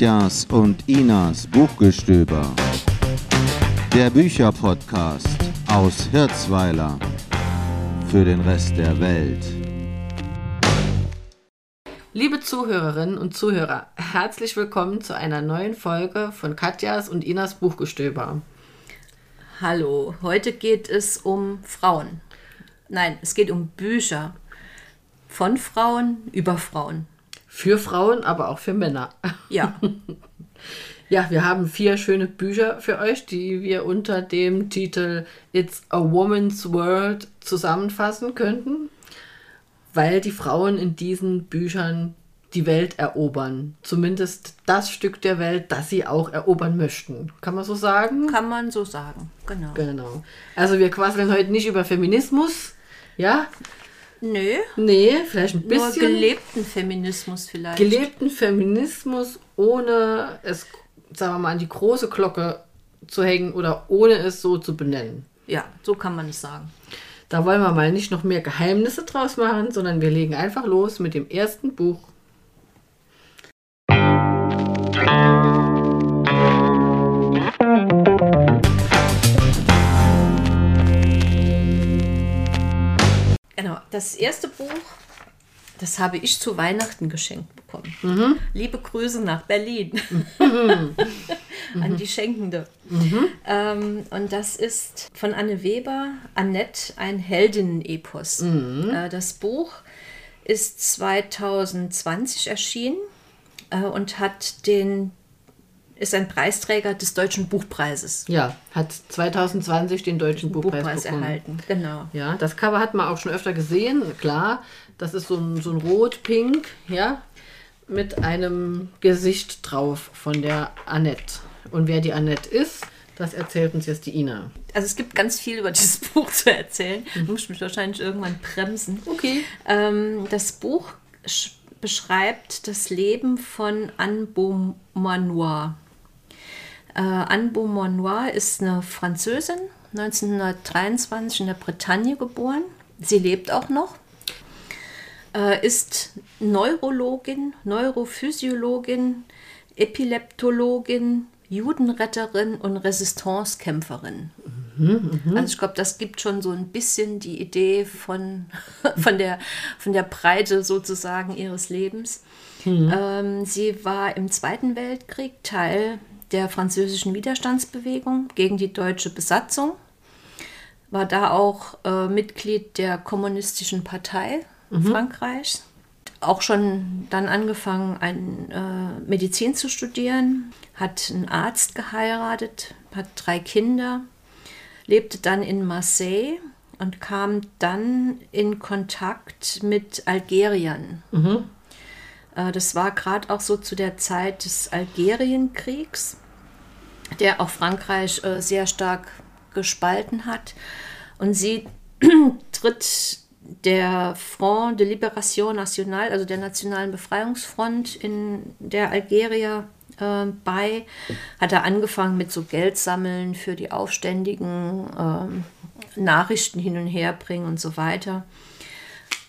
Katjas und Inas Buchgestöber. Der Bücherpodcast aus Hirzweiler für den Rest der Welt. Liebe Zuhörerinnen und Zuhörer, herzlich willkommen zu einer neuen Folge von Katjas und Inas Buchgestöber. Hallo, heute geht es um Frauen. Nein, es geht um Bücher. Von Frauen über Frauen. Für Frauen, aber auch für Männer. Ja. Ja, wir haben vier schöne Bücher für euch, die wir unter dem Titel It's a Woman's World zusammenfassen könnten, weil die Frauen in diesen Büchern die Welt erobern. Zumindest das Stück der Welt, das sie auch erobern möchten. Kann man so sagen? Kann man so sagen, genau. Genau. Also wir quasseln heute nicht über Feminismus, ja? Nö, Nee, vielleicht ein nur bisschen. gelebten Feminismus vielleicht. gelebten Feminismus, ohne es, sagen wir mal, an die große Glocke zu hängen oder ohne es so zu benennen. ja, so kann man es sagen. Da wollen wir mal nicht noch mehr Geheimnisse draus machen, sondern wir legen einfach los mit dem ersten Buch. Das erste Buch, das habe ich zu Weihnachten geschenkt bekommen. Liebe Grüße nach Berlin. An die Schenkende. Ähm, und das ist von Anne Weber, Annette, ein Heldinnen-Epos. Äh, das Buch ist 2020 erschienen äh, und hat den ist ein Preisträger des Deutschen Buchpreises. Ja, hat 2020 den Deutschen Buchpreis, Buchpreis erhalten. Genau. Ja, das Cover hat man auch schon öfter gesehen, klar. Das ist so ein, so ein Rot-Pink, ja, mit einem Gesicht drauf von der Annette. Und wer die Annette ist, das erzählt uns jetzt die Ina. Also es gibt ganz viel über dieses Buch zu erzählen. Ich muss mich wahrscheinlich irgendwann bremsen. Okay. Ähm, das Buch sch- beschreibt das Leben von Anne Beaumanoir. Äh, Anne Beaumanoir ist eine Französin, 1923 in der Bretagne geboren. Sie lebt auch noch. Äh, ist Neurologin, Neurophysiologin, Epileptologin, Judenretterin und Resistancekämpferin. Also ich glaube, das gibt schon so ein bisschen die Idee von, von, der, von der Breite sozusagen ihres Lebens. Ähm, sie war im Zweiten Weltkrieg Teil der französischen Widerstandsbewegung gegen die deutsche Besatzung, war da auch äh, Mitglied der Kommunistischen Partei Frankreichs. Auch schon dann angefangen, ein, äh, Medizin zu studieren, hat einen Arzt geheiratet, hat drei Kinder lebte dann in Marseille und kam dann in Kontakt mit Algeriern. Äh, Das war gerade auch so zu der Zeit des Algerienkriegs, der auch Frankreich äh, sehr stark gespalten hat. Und sie tritt der Front de Libération Nationale, also der Nationalen Befreiungsfront in der Algerier äh, bei, hat er angefangen mit so Geld sammeln für die Aufständigen, ähm, Nachrichten hin und her bringen und so weiter.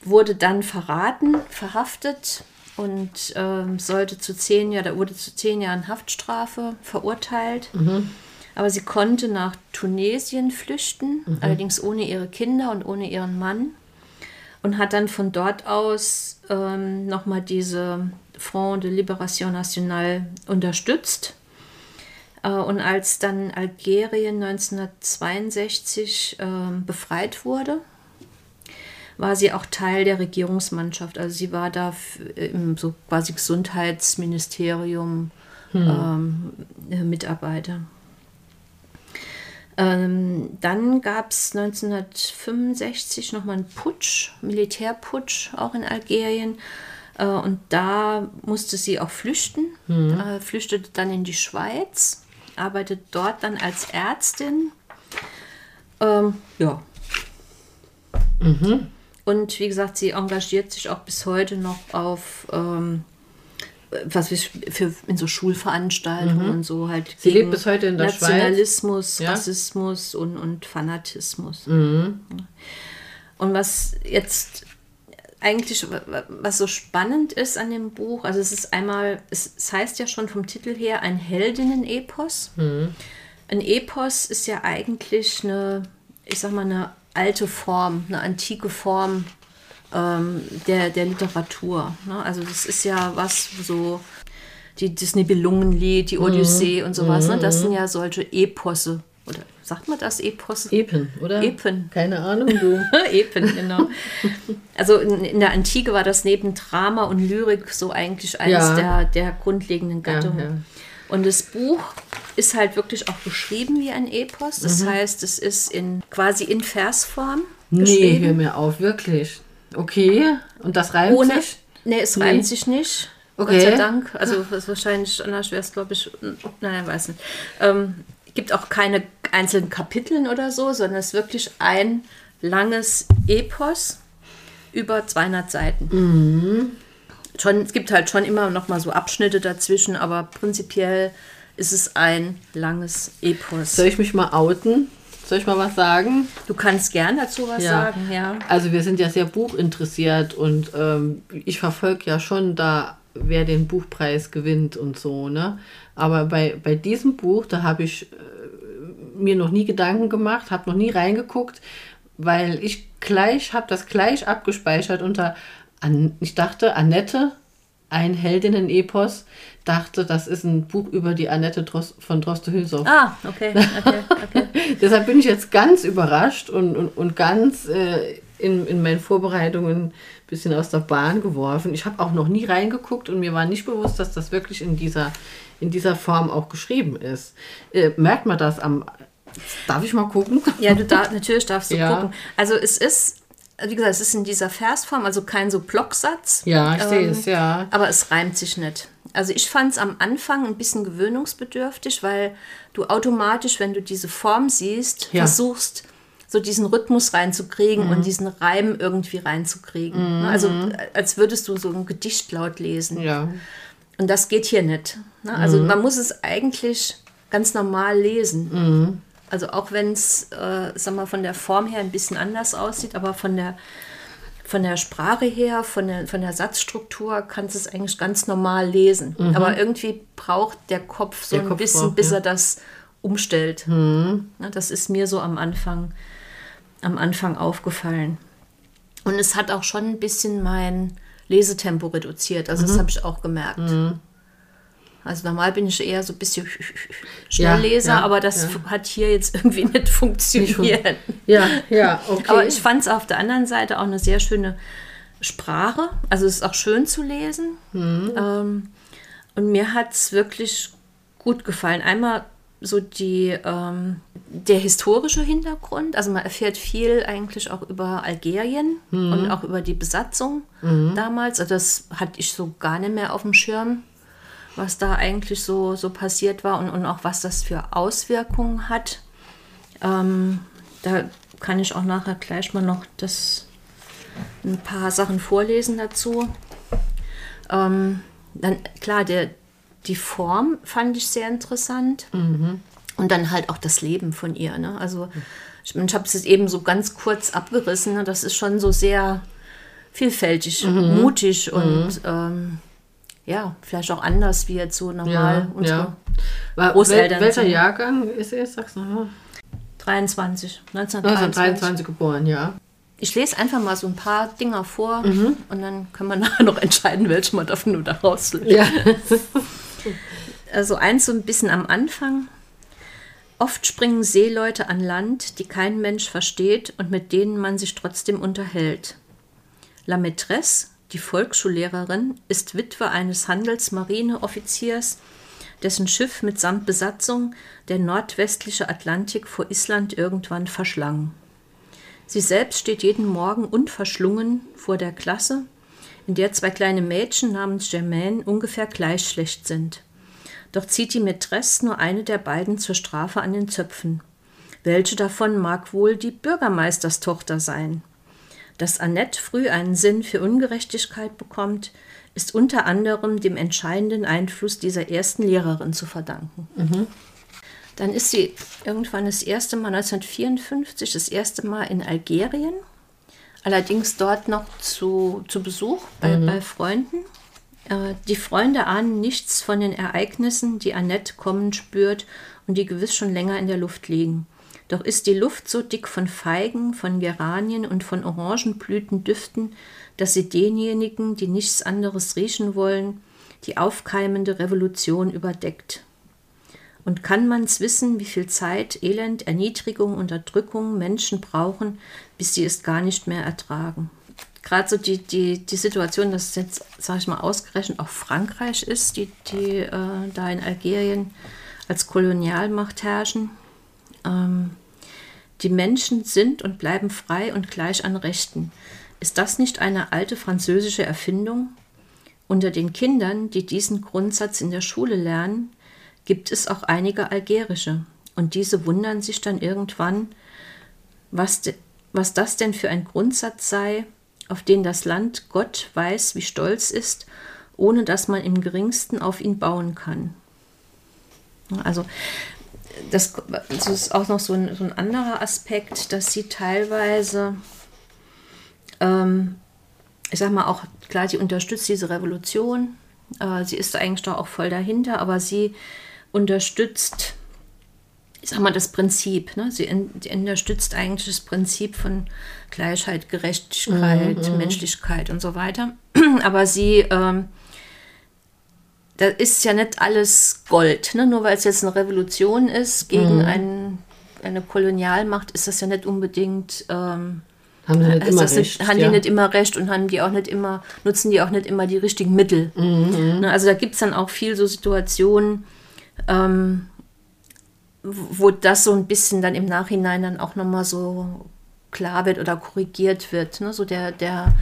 Wurde dann verraten, verhaftet und ähm, sollte zu zehn Jahren, wurde zu zehn Jahren Haftstrafe verurteilt. Aber sie konnte nach Tunesien flüchten, allerdings ohne ihre Kinder und ohne ihren Mann und hat dann von dort aus ähm, nochmal diese Front de Libération Nationale unterstützt. Äh, und als dann Algerien 1962 ähm, befreit wurde, war sie auch Teil der Regierungsmannschaft. Also sie war da f- im so quasi Gesundheitsministerium ähm, äh, Mitarbeiter. Ähm, dann gab es 1965 nochmal einen Putsch, Militärputsch, auch in Algerien. Äh, und da musste sie auch flüchten, äh, flüchtete dann in die Schweiz, arbeitet dort dann als Ärztin. Ähm, ja. Und wie gesagt, sie engagiert sich auch bis heute noch auf ähm, was ich, für in so Schulveranstaltungen und so halt Mhm. Sie lebt bis heute in der Schweiz. Nationalismus, Ja. Mhm. Rassismus und, und Fanatismus. Ja. Und was jetzt eigentlich, was so spannend ist an dem Buch, also es ist einmal, es, es heißt ja schon vom Titel her ein Heldinnen-Epos. Mhm. Ein Epos ist ja eigentlich eine, ich sag mal, eine alte Form, eine antike Form ähm, der, der Literatur. Ne? Also das ist ja was so, die, das Nibelungenlied, die Odyssee mhm. und sowas, ne? das mhm. sind ja solche Eposse. Oder sagt man das, Eposse? Epen, oder? Epen. Keine Ahnung, du. Epen, genau. Also in, in, der Antike war das neben Drama und Lyrik so eigentlich eines ja. der, der grundlegenden Gattungen. Ja, ja. Und das Buch ist halt wirklich auch beschrieben wie ein Epos. Das mhm. heißt, es ist in quasi in Versform. Nee, hör mir auf, wirklich. Okay, und das reimt Ohne, sich? Nee, es nee. reimt sich nicht. Okay. Gott sei Dank. Also wahrscheinlich anders wäre es, glaube ich. Nein, weiß nicht. Ähm, gibt auch keine einzelnen Kapiteln oder so, sondern es ist wirklich ein langes Epos über 200 Seiten. Mhm. Schon, es gibt halt schon immer noch mal so Abschnitte dazwischen, aber prinzipiell ist es ein langes Epos. Soll ich mich mal outen? Soll ich mal was sagen? Du kannst gern dazu was ja. sagen, ja. Also wir sind ja sehr buchinteressiert und ähm, ich verfolge ja schon da, wer den Buchpreis gewinnt und so, ne? Aber bei, bei diesem Buch, da habe ich äh, mir noch nie Gedanken gemacht, habe noch nie reingeguckt, weil ich gleich, habe das gleich abgespeichert unter, An ich dachte, Annette, ein Heldinnen-Epos, dachte, das ist ein Buch über die Annette Dros von Droste-Hülshoff. Ah, okay, okay, okay. Deshalb bin ich jetzt ganz überrascht und, und, und ganz äh, in, in meinen Vorbereitungen ein bisschen aus der Bahn geworfen. Ich habe auch noch nie reingeguckt und mir war nicht bewusst, dass das wirklich in dieser, in dieser Form auch geschrieben ist. Äh, merkt man das am... Darf ich mal gucken? Ja, du darf, natürlich darfst du ja. gucken. Also es ist wie gesagt, es ist in dieser Versform, also kein so Blocksatz. Ja, ich ähm, sehe es, ja. Aber es reimt sich nicht. Also ich fand es am Anfang ein bisschen gewöhnungsbedürftig, weil du automatisch, wenn du diese Form siehst, ja. versuchst, so diesen Rhythmus reinzukriegen mhm. und diesen Reim irgendwie reinzukriegen. Mhm. Also als würdest du so ein Gedicht laut lesen. Ja. Und das geht hier nicht. Ne? Also mhm. man muss es eigentlich ganz normal lesen. Mhm. Also auch wenn es, äh, sag mal, von der Form her ein bisschen anders aussieht, aber von der von der Sprache her, von der, von der Satzstruktur kannst du es eigentlich ganz normal lesen. Mhm. Aber irgendwie braucht der Kopf so der ein Kopf bisschen, braucht, bis ja. er das umstellt. Mhm. das ist mir so am Anfang, am Anfang aufgefallen. Und es hat auch schon ein bisschen mein Lesetempo reduziert. Also mhm. das habe ich auch gemerkt. Also normal bin ich eher so ein bisschen Schnellleser, ja, ja, aber das ja. hat hier jetzt irgendwie nicht funktioniert. Ja, ja, okay. Aber ich fand es auf der anderen Seite auch eine sehr schöne Sprache. Also es ist auch schön zu lesen. Mhm. Ähm, und mir hat es wirklich gut gefallen. Einmal so die, ähm, der historische Hintergrund. Also man erfährt viel eigentlich auch über Algerien mhm. und auch über die Besatzung mhm. damals. Also das hatte ich so gar nicht mehr auf dem Schirm was da eigentlich so, so passiert war und, und auch was das für Auswirkungen hat. Ähm, da kann ich auch nachher gleich mal noch das, ein paar Sachen vorlesen dazu. Ähm, dann klar, der, die Form fand ich sehr interessant. Mhm. Und dann halt auch das Leben von ihr. Ne? Also ich, ich habe es eben so ganz kurz abgerissen. Ne? Das ist schon so sehr vielfältig, mhm. mutig und mhm. ähm, ja, vielleicht auch anders wie jetzt so normal ja, unsere ja. Großeltern. Wel welcher Jahrgang ist er? Sag's nochmal. 23, 1923. 1923 geboren, ja. Ich lese einfach mal so ein paar Dinger vor mhm. und dann können wir nachher noch entscheiden, welche man davon nur da rauslöst. Ja. also eins so ein bisschen am Anfang. Oft springen Seeleute an Land, die kein Mensch versteht und mit denen man sich trotzdem unterhält. La Maîtresse, die Volksschullehrerin ist Witwe eines Handelsmarineoffiziers, dessen Schiff mitsamt Besatzung der nordwestliche Atlantik vor Island irgendwann verschlang. Sie selbst steht jeden Morgen unverschlungen vor der Klasse, in der zwei kleine Mädchen namens Germaine ungefähr gleich schlecht sind. Doch zieht die Mätresse nur eine der beiden zur Strafe an den Zöpfen. Welche davon mag wohl die Bürgermeisterstochter sein? Dass Annette früh einen Sinn für Ungerechtigkeit bekommt, ist unter anderem dem entscheidenden Einfluss dieser ersten Lehrerin zu verdanken. Mhm. Dann ist sie irgendwann das erste Mal 1954, das erste Mal in Algerien. allerdings dort noch zu, zu Besuch bei, Mhm. bei Freunden. Äh, die Freunde ahnen nichts von den Ereignissen, die Annette kommen spürt und die gewiss schon länger in der Luft liegen. Doch ist die Luft so dick von Feigen, von Geranien und von Orangenblütendüften, dass sie denjenigen, die nichts anderes riechen wollen, die aufkeimende Revolution überdeckt. Und kann man's wissen, wie viel Zeit, Elend, Erniedrigung, Unterdrückung Menschen brauchen, bis sie es gar nicht mehr ertragen? Gerade so die, die, die Situation, dass es jetzt, sage ich mal, ausgerechnet auch Frankreich ist, die, die äh, da in Algerien als Kolonialmacht herrschen. Ähm, die Menschen sind und bleiben frei und gleich an Rechten. Ist das nicht eine alte französische Erfindung? Unter den Kindern, die diesen Grundsatz in der Schule lernen, gibt es auch einige algerische. Und diese wundern sich dann irgendwann, was, de, was das denn für ein Grundsatz sei, auf den das Land Gott weiß, wie stolz ist, ohne dass man im geringsten auf ihn bauen kann. Also das, das ist auch noch so ein, so ein anderer Aspekt, dass sie teilweise, ähm, ich sag mal auch, klar, sie unterstützt diese Revolution, äh, sie ist eigentlich da auch voll dahinter, aber sie unterstützt, ich sag mal, das Prinzip. Ne? Sie, in, sie unterstützt eigentlich das Prinzip von Gleichheit, Gerechtigkeit, Mhm, Menschlichkeit und so weiter. Aber sie, ähm, da ist ja nicht alles Gold. Ne? Nur weil es jetzt eine Revolution ist gegen Mhm. ein, eine Kolonialmacht, ist das ja nicht unbedingt. Ähm, Haben sie nicht recht. haben ja. die nicht immer recht und haben die auch nicht immer, nutzen die auch nicht immer die richtigen Mittel. Mhm, Ne, Also da gibt es dann auch viel so Situationen, ähm, wo das so ein bisschen dann im Nachhinein dann auch nochmal so klar wird oder korrigiert wird. Ne? So der, der,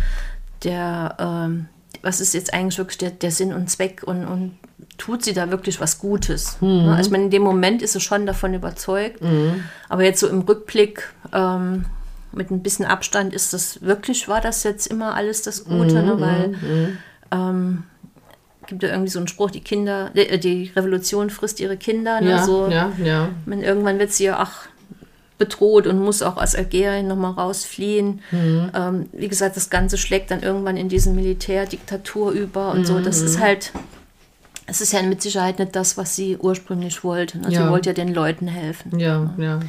der, ähm, was ist jetzt eigentlich wirklich der, der Sinn und Zweck und, und tut sie da wirklich was Gutes? Ne? Also ich meine, in dem Moment ist sie schon davon überzeugt, aber jetzt so im Rückblick ähm, mit ein bisschen Abstand ist das wirklich, war das jetzt immer alles das Gute, ne? weil ähm, gibt ja irgendwie so einen Spruch, die Kinder, die, die Revolution frisst ihre Kinder. Ne? ja, so, ja, ja. wenn irgendwann wird sie ja ach, bedroht und muss auch aus Algerien nochmal rausfliehen. Mhm. Ähm, wie gesagt, das Ganze schlägt dann irgendwann in diese Militärdiktatur über und so. Das Mhm. ist halt, es ist ja mit Sicherheit nicht das, was sie ursprünglich wollte. Ne? Ja. Sie wollte ja den Leuten helfen. Ja, ja.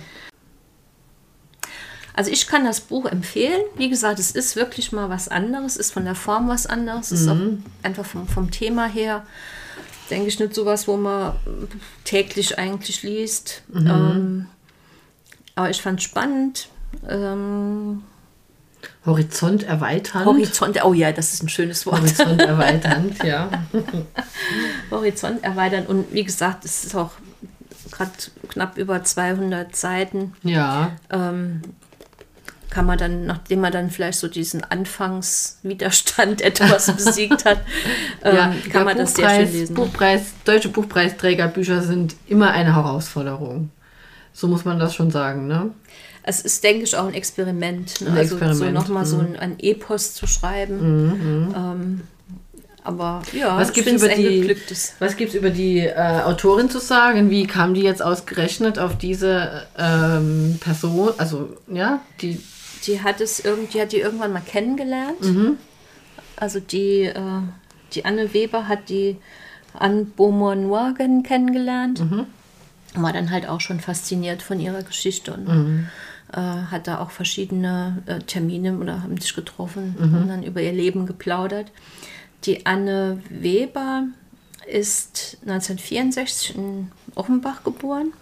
Also ich kann das Buch empfehlen. Wie gesagt, es ist wirklich mal was anderes, ist von der Form was anderes, ist auch einfach vom, vom Thema her, denke ich, nicht sowas, wo man täglich eigentlich liest. Ähm, aber ich fand es spannend. Ähm, Horizont erweiternd. Horizont, oh ja, das ist ein schönes Wort. Horizont erweiternd, ja. Horizont erweitern. Und wie gesagt, es ist auch gerade knapp über 200 Seiten. Ja, ähm, kann man dann, nachdem man dann vielleicht so diesen Anfangswiderstand etwas besiegt hat, ähm, ja. kann man das sehr Buchpreis, schön lesen. Buchpreis, deutsche Buchpreisträgerbücher sind immer eine Herausforderung. So muss man das schon sagen, ne? Es ist, denke ich, auch ein Experiment. Ne? Ein also so Experiment, Mhm. nochmal so ein, ein Epos zu schreiben. Ähm, aber ja, Was gibt's find's über die-. Was gibt es über die äh, Autorin zu sagen? Wie kam die jetzt ausgerechnet auf diese ähm, Person? Also, ja, die. Die hat es irgendwie, hat die irgendwann mal kennengelernt. Mhm. Also die, äh, die Anne Weber hat die Anne Beaumont kennengelernt. Mhm. War dann halt auch schon fasziniert von ihrer Geschichte und Mhm. äh, hat da auch verschiedene äh, Termine oder haben sich getroffen Mhm. und dann über ihr Leben geplaudert. Die Anne Weber ist 1964 in Offenbach geboren.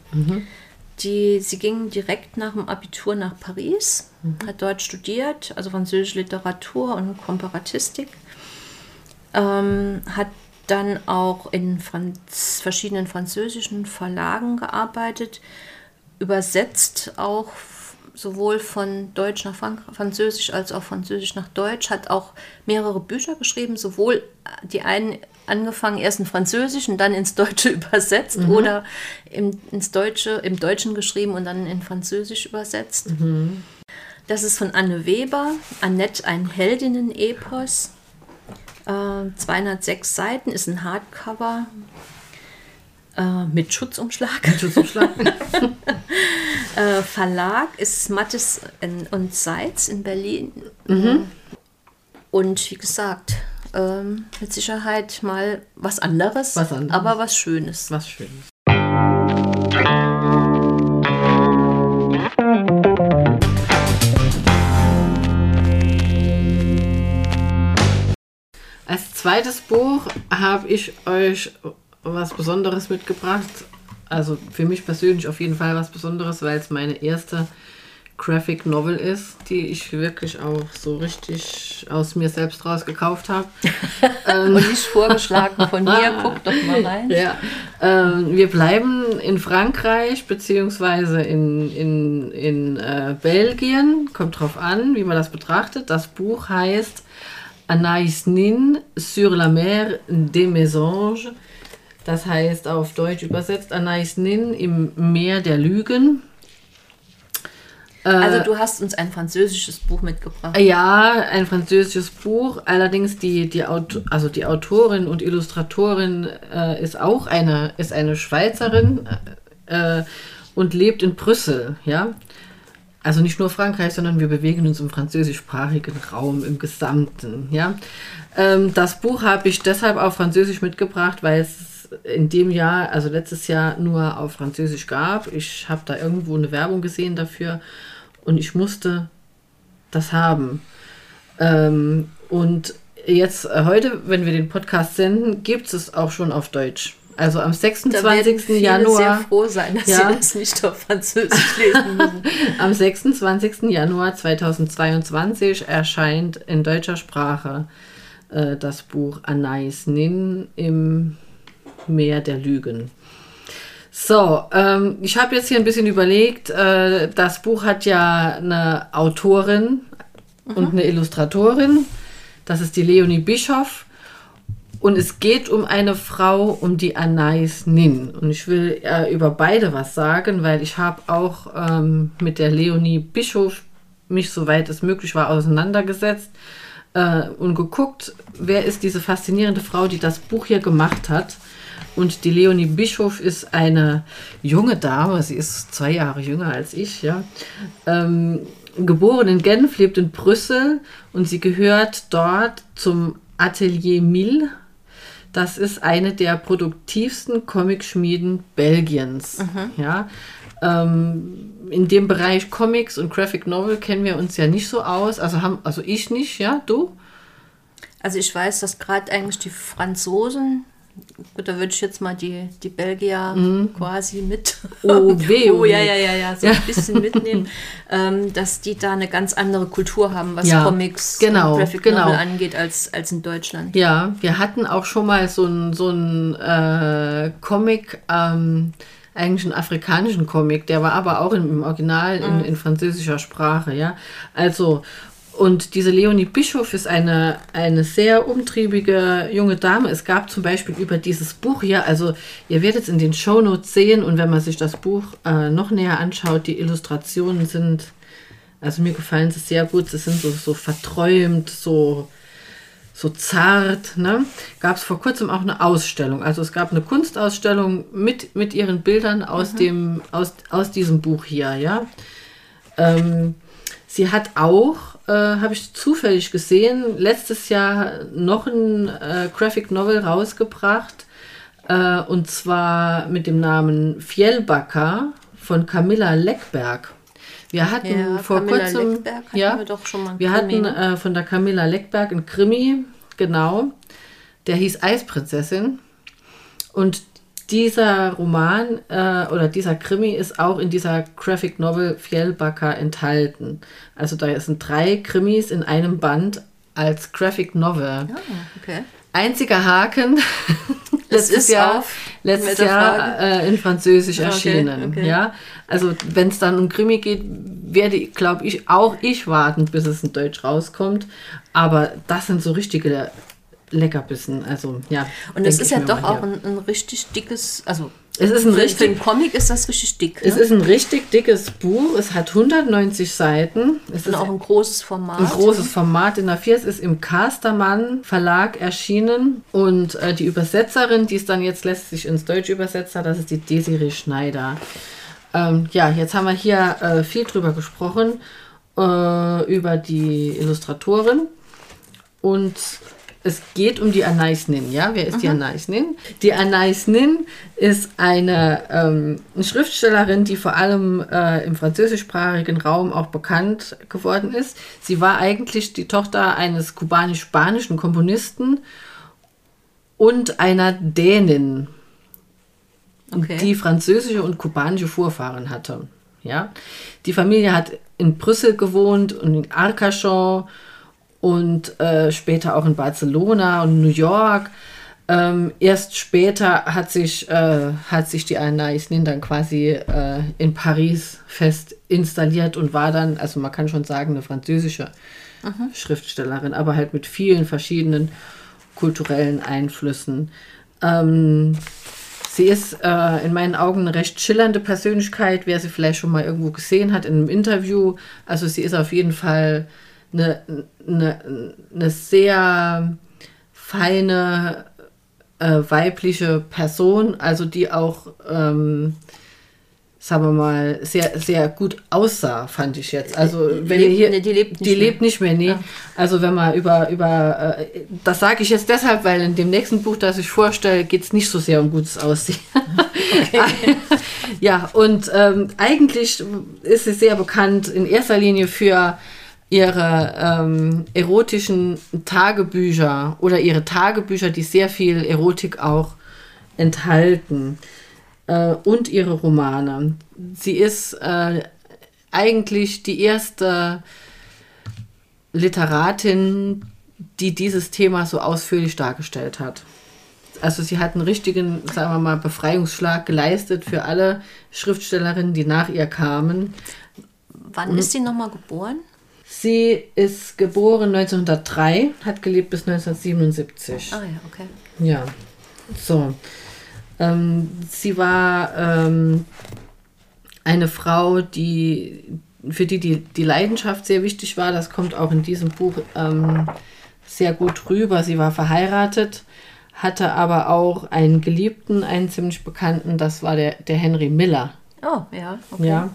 Die, sie ging direkt nach dem Abitur nach Paris, hat dort studiert, also französische Literatur und Komparatistik. Ähm, hat dann auch in Franz verschiedenen französischen Verlagen gearbeitet, übersetzt auch sowohl von Deutsch nach Frank Französisch als auch Französisch nach Deutsch, hat auch mehrere Bücher geschrieben, sowohl äh, die einen angefangen erst in Französisch und dann ins Deutsche übersetzt oder im, ins Deutsche, im Deutschen geschrieben und dann in Französisch übersetzt. Das ist von Anne Weber, Annette, ein Heldinnen-Epos. Äh, 206 Seiten, ist ein Hardcover. Äh, mit Schutzumschlag. Mit Schutzumschlag. äh, Verlag ist Mattes und Seitz in Berlin. Mhm. Und wie gesagt, ähm, mit Sicherheit mal was anderes, Was anderes. aber was Schönes. Was Schönes. Als zweites Buch habe ich euch was Besonderes mitgebracht. Also für mich persönlich auf jeden Fall was Besonderes, weil es meine erste Graphic Novel ist, die ich wirklich auch so richtig aus mir selbst raus gekauft habe. Und nicht vorgeschlagen von mir, guck doch mal rein. Ja, ähm, wir bleiben in Frankreich beziehungsweise in, in, in äh, Belgien. Kommt drauf an, wie man das betrachtet. Das Buch heißt Anaïs Nin sur la mer des Mésanges. Das heißt auf Deutsch übersetzt Anaïs Nin im Meer der Lügen. Also du hast uns ein französisches Buch mitgebracht. Ja, ein französisches Buch. Allerdings die, die, Auto, also die Autorin und Illustratorin äh, ist auch eine, ist eine Schweizerin äh, und lebt in Brüssel. Ja? Also nicht nur Frankreich, sondern wir bewegen uns im französischsprachigen Raum im Gesamten. Ja? Ähm, das Buch habe ich deshalb auf Französisch mitgebracht, weil es in dem Jahr, also letztes Jahr, nur auf Französisch gab. Ich habe da irgendwo eine Werbung gesehen dafür und ich musste das haben. Ähm, und jetzt, äh, heute, wenn wir den Podcast senden, gibt es auch schon auf Deutsch. Also am Da werden 26. viele Januar. sehr froh sein, dass Ja. sie das nicht auf Französisch lesen müssen. Am 26. Januar 2022 erscheint in deutscher Sprache äh, das Buch Anais Nin im Meer der Lügen. So, ähm, ich habe jetzt hier ein bisschen überlegt, äh, das Buch hat ja eine Autorin und eine Illustratorin. Das ist die Leonie Bischoff. Und es geht um eine Frau, um die Anais Nin. Und ich will äh, über beide was sagen, weil ich habe auch ähm, mit der Leonie Bischof mich, soweit es möglich war, auseinandergesetzt äh, und geguckt, wer ist diese faszinierende Frau, die das Buch hier gemacht hat. Und die Leonie Bischof ist eine junge Dame, sie ist zwei Jahre jünger als ich, ja. Ähm, geboren in Genf, lebt in Brüssel und sie gehört dort zum Atelier Mille. Das ist eine der produktivsten Comicschmieden Belgiens. Ja, ähm, in dem Bereich Comics und Graphic Novel kennen wir uns ja nicht so aus. Also haben, also ich nicht, ja, du? Also ich weiß, dass gerade eigentlich die Franzosen, gut, da würde ich jetzt mal die, die Belgier quasi mit. Mhm. Oh, weh, oh, oh, ja, ja, ja, ja, so ein bisschen mitnehmen, ähm, dass die da eine ganz andere Kultur haben, was Ja, Comics genau, und Graphic genau. Novel angeht, als, als in Deutschland. Ja, wir hatten auch schon mal so einen so einen, äh, Comic, ähm, eigentlich einen afrikanischen Comic, der war aber auch im, im Original in, in französischer Sprache, ja. Also, und diese Leonie Bischof ist eine, eine sehr umtriebige junge Dame. Es gab zum Beispiel über dieses Buch hier, also ihr werdet es in den Shownotes sehen und wenn man sich das Buch äh, noch näher anschaut, die Illustrationen sind, also mir gefallen sie sehr gut, sie sind so, so verträumt, so so zart. Ne? Gab es vor kurzem auch eine Ausstellung. Also es gab eine Kunstausstellung mit, mit ihren Bildern aus, dem, aus, aus diesem Buch hier. Ja? Ähm, sie hat auch, äh, habe ich zufällig gesehen, letztes Jahr noch ein äh, Graphic Novel rausgebracht. Äh, und zwar mit dem Namen Fjellbacka von Camilla Leckberg. Wir hatten Ja, vor Camilla kurzem, Leckberg hatten ja, wir doch schon mal wir Krimi, hatten ne? äh, von der Camilla Leckberg einen Krimi, genau, der hieß Eisprinzessin. Und dieser Roman äh, oder dieser Krimi ist auch in dieser Graphic Novel Fjellbacka enthalten. Also da sind drei Krimis in einem Band als Graphic Novel. Ah, okay. Einziger Haken. Es letztes ist Jahr, letztes Jahr äh, in Französisch Okay, erschienen. okay. Ja, also wenn es dann um Krimi geht, werde, glaube ich, auch ich warten, bis es in Deutsch rauskommt. Aber das sind so richtige Leckerbissen. Also ja. Und es ist ja doch auch ein, ein richtig dickes, also Es ist ein für, richtig- einen Comic ist das richtig dick. Es ne? ist ein richtig dickes Buch. Es hat 190 Seiten. Es Und ist auch ein großes Format. ein großes Format in A4. Es ist im Castermann Verlag erschienen. Und äh, die Übersetzerin, die es dann jetzt letztlich ins Deutsche übersetzt hat, das ist die Desiree Schneider. Ähm, ja, jetzt haben wir hier äh, viel drüber gesprochen, äh, über die Illustratorin. Und es geht um die Anais Nin, ja? Wer ist die Anais Nin? Die Anais Nin ist eine, ähm, Schriftstellerin, die vor allem äh, im französischsprachigen Raum auch bekannt geworden ist. Sie war eigentlich die Tochter eines kubanisch-spanischen Komponisten und einer Dänin, Okay. die französische und kubanische Vorfahren hatte. Ja? Die Familie hat in Brüssel gewohnt und in Arcachon und äh, später auch in Barcelona und New York. Ähm, erst später hat sich, äh, hat sich die Anais Nin dann quasi äh, in Paris fest installiert und war dann, also man kann schon sagen, eine französische Schriftstellerin, aber halt mit vielen verschiedenen kulturellen Einflüssen. Ähm, Sie ist äh, in meinen Augen eine recht schillernde Persönlichkeit, wer sie vielleicht schon mal irgendwo gesehen hat in einem Interview. Also sie ist auf jeden Fall eine, eine, eine sehr feine äh, weibliche Person, also die auch, ähm, sagen wir mal, sehr, sehr gut aussah, fand ich jetzt. Also wenn lebt- hier, nee, die lebt nicht die mehr. lebt nicht mehr, nee. Also wenn man über, über äh, das sage ich jetzt deshalb, weil in dem nächsten Buch, das ich vorstelle, geht es nicht so sehr um gutes Aussehen. ja, und ähm, eigentlich ist sie sehr bekannt in erster Linie für ihre ähm, erotischen Tagebücher oder ihre Tagebücher, die sehr viel Erotik auch enthalten äh, und ihre Romane. Sie ist äh, eigentlich die erste Literatin, die dieses Thema so ausführlich dargestellt hat. Also sie hat einen richtigen, sagen wir mal, Befreiungsschlag geleistet für alle Schriftstellerinnen, die nach ihr kamen. Wann ist sie nochmal geboren? Sie ist geboren 1903, hat gelebt bis 1977. Ah ja, okay. Ja, so. Ähm, sie war ähm, eine Frau, die, für die, die die Leidenschaft sehr wichtig war. Das kommt auch in diesem Buch ähm, sehr gut rüber. Sie war verheiratet, hatte aber auch einen Geliebten, einen ziemlich bekannten, das war der, der Henry Miller. Oh, ja, okay. Ja.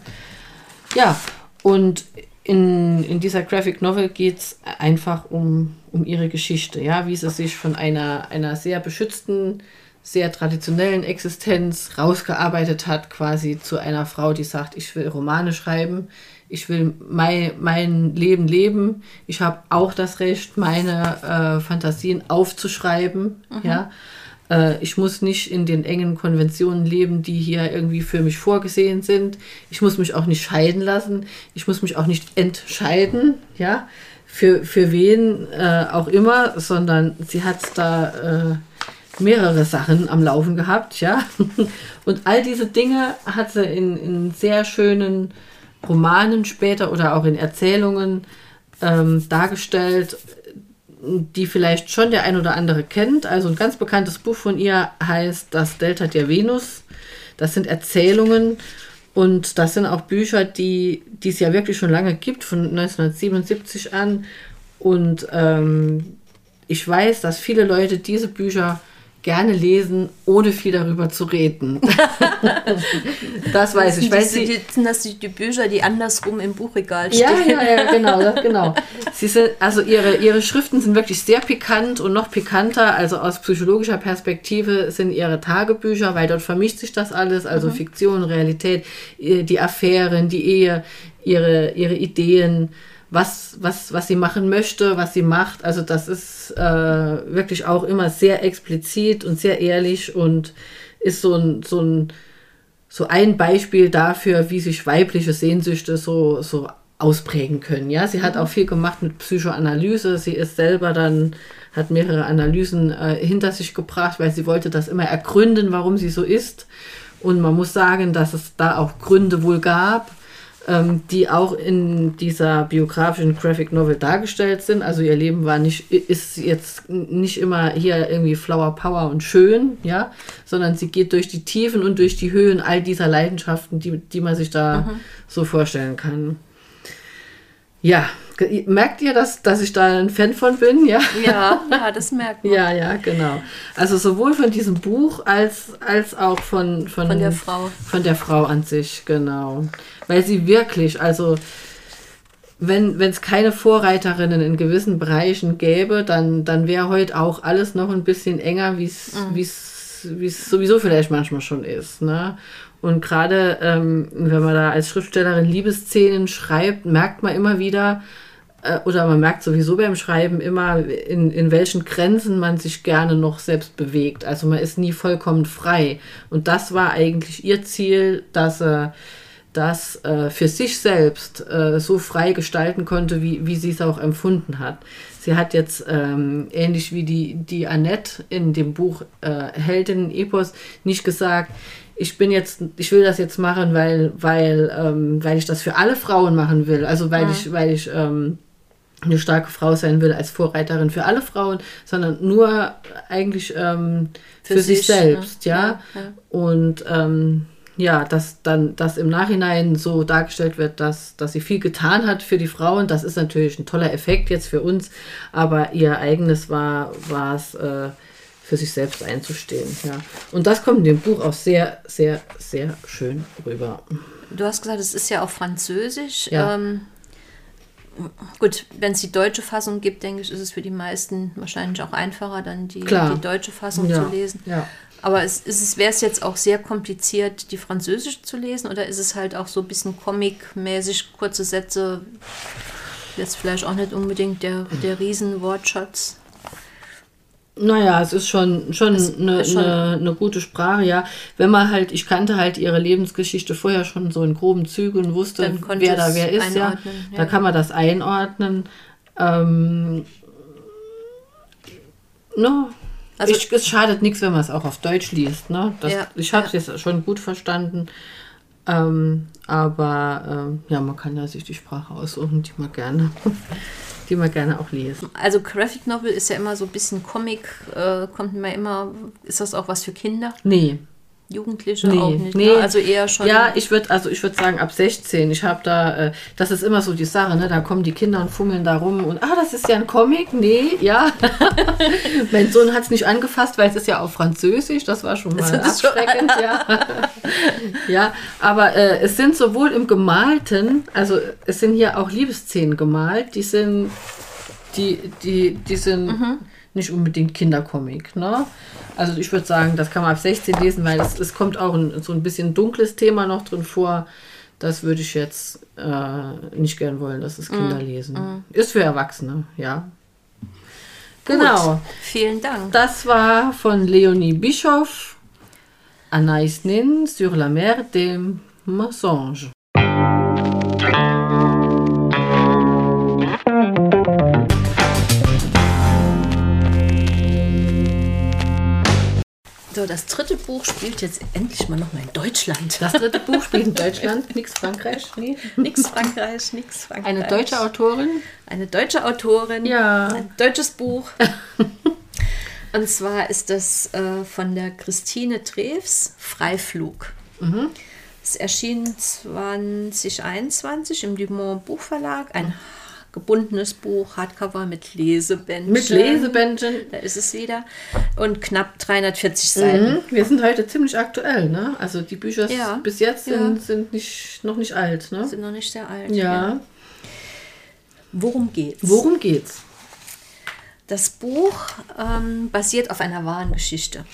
Ja, und in, in dieser Graphic Novel geht es einfach um, um ihre Geschichte, ja, wie sie sich von einer, einer sehr beschützten, sehr traditionellen Existenz rausgearbeitet hat, quasi zu einer Frau, die sagt, ich will Romane schreiben, ich will mein, mein Leben leben, ich habe auch das Recht, meine äh, Fantasien aufzuschreiben, ja. Äh, Ich muss nicht in den engen Konventionen leben, die hier irgendwie für mich vorgesehen sind. Ich muss mich auch nicht scheiden lassen. Ich muss mich auch nicht entscheiden, ja, für, für wen äh, auch immer, sondern sie hat da äh, mehrere Sachen am Laufen gehabt, ja. Und all diese Dinge hat sie in, in sehr schönen Romanen später oder auch in Erzählungen ähm, dargestellt, die vielleicht schon der ein oder andere kennt. Also ein ganz bekanntes Buch von ihr heißt Das Delta der Venus. Das sind Erzählungen und das sind auch Bücher, die, die es ja wirklich schon lange gibt, von 1977 an. Und ähm, ich weiß, dass viele Leute diese Bücher gerne lesen, ohne viel darüber zu reden. das weiß ich. Weil sie, sind, das die, die Bücher, die andersrum im Buchregal ja, stehen? ja, ja, genau, das, genau. Sie sind, also ihre, ihre Schriften sind wirklich sehr pikant und noch pikanter. Also aus psychologischer Perspektive sind ihre Tagebücher, weil dort vermischt sich das alles, also Fiktion, Realität, äh, die Affären, die Ehe, ihre, ihre Ideen, was, was, was sie machen möchte, was sie macht. Also das ist äh, wirklich auch immer sehr explizit und sehr ehrlich und ist so ein, so ein so ein Beispiel dafür, wie sich weibliche Sehnsüchte so, so ausprägen können. Ja, sie hat auch viel gemacht mit Psychoanalyse. Sie ist selber dann, hat mehrere Analysen äh, hinter sich gebracht, weil sie wollte das immer ergründen, warum sie so ist. Und man muss sagen, dass es da auch Gründe wohl gab. Ähm, die auch in dieser biografischen Graphic Novel dargestellt sind. Also ihr Leben war nicht, ist jetzt nicht immer hier irgendwie Flower Power und schön, ja, sondern sie geht durch die Tiefen und durch die Höhen all dieser Leidenschaften, die, die man sich da mhm. so vorstellen kann. Ja, merkt ihr, dass, dass ich da ein Fan von bin? Ja, ja, ja das merkt man. ja, ja, genau. Also sowohl von diesem Buch als, als auch von, von, von der Frau. Von der Frau an sich, genau. Weil sie wirklich, also wenn es keine Vorreiterinnen in gewissen Bereichen gäbe, dann, dann wäre heute auch alles noch ein bisschen enger, wie mhm. es sowieso vielleicht manchmal schon ist. Ne? Und gerade ähm, wenn man da als Schriftstellerin Liebesszenen schreibt, merkt man immer wieder, äh, oder man merkt sowieso beim Schreiben immer, in, in welchen Grenzen man sich gerne noch selbst bewegt. Also man ist nie vollkommen frei. Und das war eigentlich ihr Ziel, dass er das äh, für sich selbst äh, so frei gestalten konnte, wie, wie sie es auch empfunden hat. Sie hat jetzt ähm, ähnlich wie die, die Annette in dem Buch äh, Heldinnen Epos nicht gesagt, ich bin jetzt, ich will das jetzt machen, weil, weil, ähm, weil ich das für alle Frauen machen will. Also weil ja. ich, weil ich ähm, eine starke Frau sein will als Vorreiterin für alle Frauen, sondern nur eigentlich ähm, für, für, sich, sich selbst, ne? ja? ja, ja. Und ähm, ja, dass dann das im Nachhinein so dargestellt wird, dass, dass sie viel getan hat für die Frauen, das ist natürlich ein toller Effekt jetzt für uns, aber ihr eigenes war es äh, für sich selbst einzustehen. Ja. Und das kommt in dem Buch auch sehr, sehr, sehr schön rüber. Du hast gesagt, es ist ja auch Französisch. Ja. Ähm, gut, wenn es die deutsche Fassung gibt, denke ich, ist es für die meisten wahrscheinlich auch einfacher, dann die, die deutsche Fassung ja. zu lesen. Ja. Aber es, es wäre es jetzt auch sehr kompliziert, die französische zu lesen oder ist es halt auch so ein bisschen comic-mäßig, kurze Sätze, jetzt vielleicht auch nicht unbedingt der, der Riesenwortschatz? Naja, es ist schon, schon, eine, eine, eine, gute Sprache, ja. Wenn man halt, ich kannte halt ihre Lebensgeschichte vorher schon so in groben Zügen und wusste, wer da wer ist, ja. ja. Da kann man das einordnen. Ähm, no, also ich, es schadet nichts, wenn man es auch auf Deutsch liest. Ne? Das, ja, ich habe es ja. jetzt schon gut verstanden. Ähm, aber ähm, ja, man kann ja sich die Sprache aussuchen, die man gerne, die man gerne auch liest. Also Graphic Novel ist ja immer so ein bisschen Comic, äh, kommt mir immer, ist das auch was für Kinder? Nee, Jugendliche nee, auch nicht. Ne? Nee. Ne? Also eher schon. Ja, ich würde also ich sagen ab 16. Ich habe da, äh, das ist immer so die Sache, ne? Da kommen die Kinder und fummeln da rum und ah, das ist ja ein Comic. Nee, ja. mein Sohn hat es nicht angefasst, weil es ist ja auf Französisch. Das war schon mal abschreckend, schon, ja. ja, aber äh, es sind sowohl im Gemalten, also es sind hier auch Liebesszenen gemalt, die sind, die, die, die sind. Mhm nicht unbedingt Kindercomic. Ne? Also ich würde sagen, das kann man ab 16 lesen, weil es, es kommt auch ein, so ein bisschen dunkles Thema noch drin vor. Das würde ich jetzt äh, nicht gern wollen, dass es Kinder mm, lesen. Mm. Ist für Erwachsene, ja. Genau. Gut, vielen Dank. Das war von Leonie Bischoff, Anaïs Nin sur la mer des mensonges. So, das dritte Buch spielt jetzt endlich mal nochmal in Deutschland. Das dritte Buch spielt in Deutschland, nix Frankreich. Nee. Nix Frankreich, nix Frankreich. Eine deutsche Autorin? Eine deutsche Autorin. Ja. Ein deutsches Buch. Und zwar ist das äh, von der Christine Treves, Freiflug. Mhm. Es erschien 2021 im Dumont Buchverlag, ein gebundenes Buch, Hardcover mit Lesebändchen. Mit Lesebändchen. Da ist es wieder. Und knapp 340 Seiten. Mhm. Wir sind heute ziemlich aktuell, ne? Also die Bücher ja. bis jetzt sind, ja. sind nicht, noch nicht alt, ne? Sind noch nicht sehr alt. Ja. ja. Worum geht's? Worum geht's? Das Buch ähm, basiert auf einer wahren Geschichte.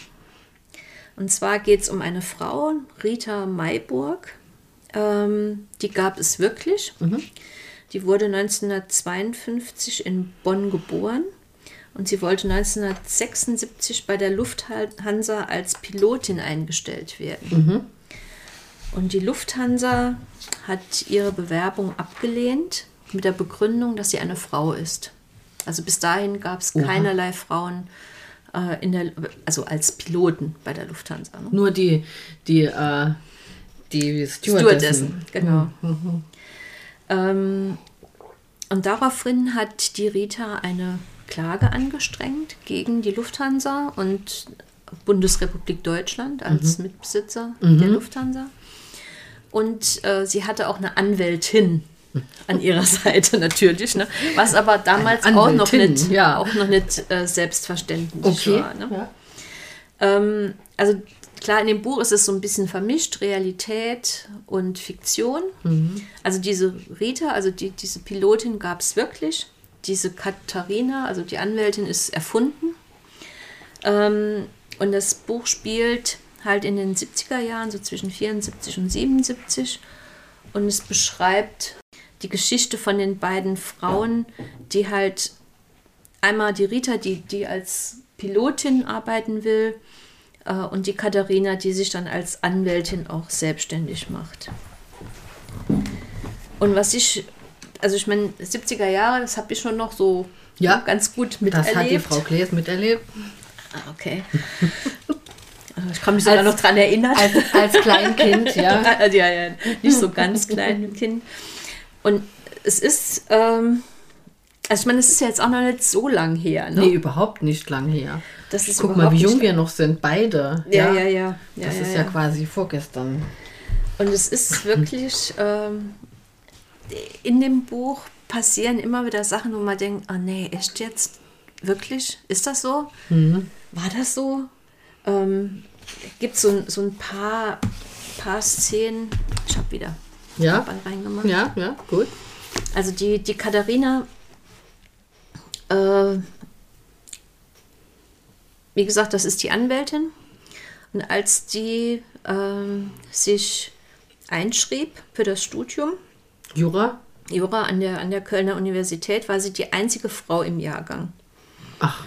Und zwar geht es um eine Frau, Rita Mayburg. Ähm, die gab es wirklich. Mhm. Die wurde 1952 in Bonn geboren und sie wollte 1976 bei der Lufthansa als Pilotin eingestellt werden. Mhm. Und die Lufthansa hat ihre Bewerbung abgelehnt mit der Begründung, dass sie eine Frau ist. Also bis dahin gab es keinerlei Frauen äh, in der, also als Piloten bei der Lufthansa. Ne? Nur die, die, äh, die Stewardessen. Stewardessen genau. Mhm. Ähm, und daraufhin hat die Rita eine Klage angestrengt gegen die Lufthansa und Bundesrepublik Deutschland als mhm. Mitbesitzer mhm. der Lufthansa. Und äh, sie hatte auch eine Anwältin an ihrer Seite natürlich, ne? was aber damals auch noch nicht, ja. auch noch nicht äh, selbstverständlich okay. war. Ne? Ja. Ähm, also klar, in dem Buch ist es so ein bisschen vermischt, Realität und Fiktion. Mhm. Also diese Rita, also die, diese Pilotin gab es wirklich. Diese Katharina, also die Anwältin, ist erfunden. Ähm, und das Buch spielt halt in den 70er Jahren, so zwischen 74 und 77. Und es beschreibt die Geschichte von den beiden Frauen, die halt einmal die Rita, die, die als Pilotin arbeiten will, und die Katharina, die sich dann als Anwältin auch selbstständig macht. Und was ich, also ich meine, 70er Jahre, das habe ich schon noch so ja, ganz gut miterlebt. Das hat die Frau Klees miterlebt. Ah, okay. Ich kann mich sogar als, noch daran erinnern. Als, als Kleinkind, ja. Also, ja, ja. Nicht so ganz klein Kind. Und es ist, ähm, also ich meine, es ist ja jetzt auch noch nicht so lang her. Ne? Nee, überhaupt nicht lang her. Das ist Guck mal, wie jung wir noch sind, beide. Ja, ja, ja. ja. das ja, ist ja, quasi vorgestern. Und es ist wirklich, ähm, in dem Buch passieren immer wieder Sachen, wo man denkt, oh nee, echt jetzt? Wirklich? Ist das so? Mhm. War das so? Ähm, Gibt so, so ein paar, paar Szenen. Ich habe wieder ja. reingemacht. Ja, ja, gut. Also die, die Katharina, wie gesagt, das ist die Anwältin. Und als die äh, sich einschrieb für das Studium, Jura? Jura an der, an der Kölner Universität, war sie die einzige Frau im Jahrgang. Ach.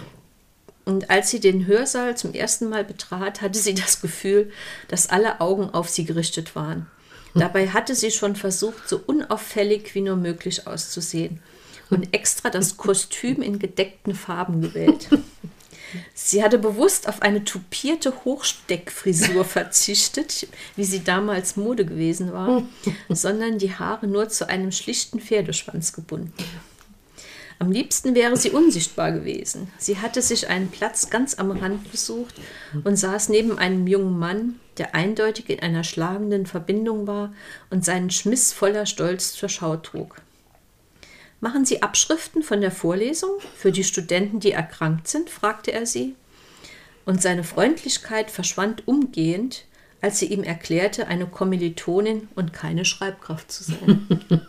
Und als sie den Hörsaal zum ersten Mal betrat, hatte sie das Gefühl, dass alle Augen auf sie gerichtet waren. Dabei hatte sie schon versucht, so unauffällig wie nur möglich auszusehen und extra das Kostüm in gedeckten Farben gewählt. Sie hatte bewusst auf eine tupierte Hochsteckfrisur verzichtet, wie sie damals Mode gewesen war, sondern die Haare nur zu einem schlichten Pferdeschwanz gebunden. Am liebsten wäre sie unsichtbar gewesen. Sie hatte sich einen Platz ganz am Rand besucht und saß neben einem jungen Mann, der eindeutig in einer schlagenden Verbindung war und seinen Schmiss voller Stolz zur Schau trug. Machen Sie Abschriften von der Vorlesung für die Studenten, die erkrankt sind? fragte er sie. Und seine Freundlichkeit verschwand umgehend, als sie ihm erklärte, eine Kommilitonin und keine Schreibkraft zu sein.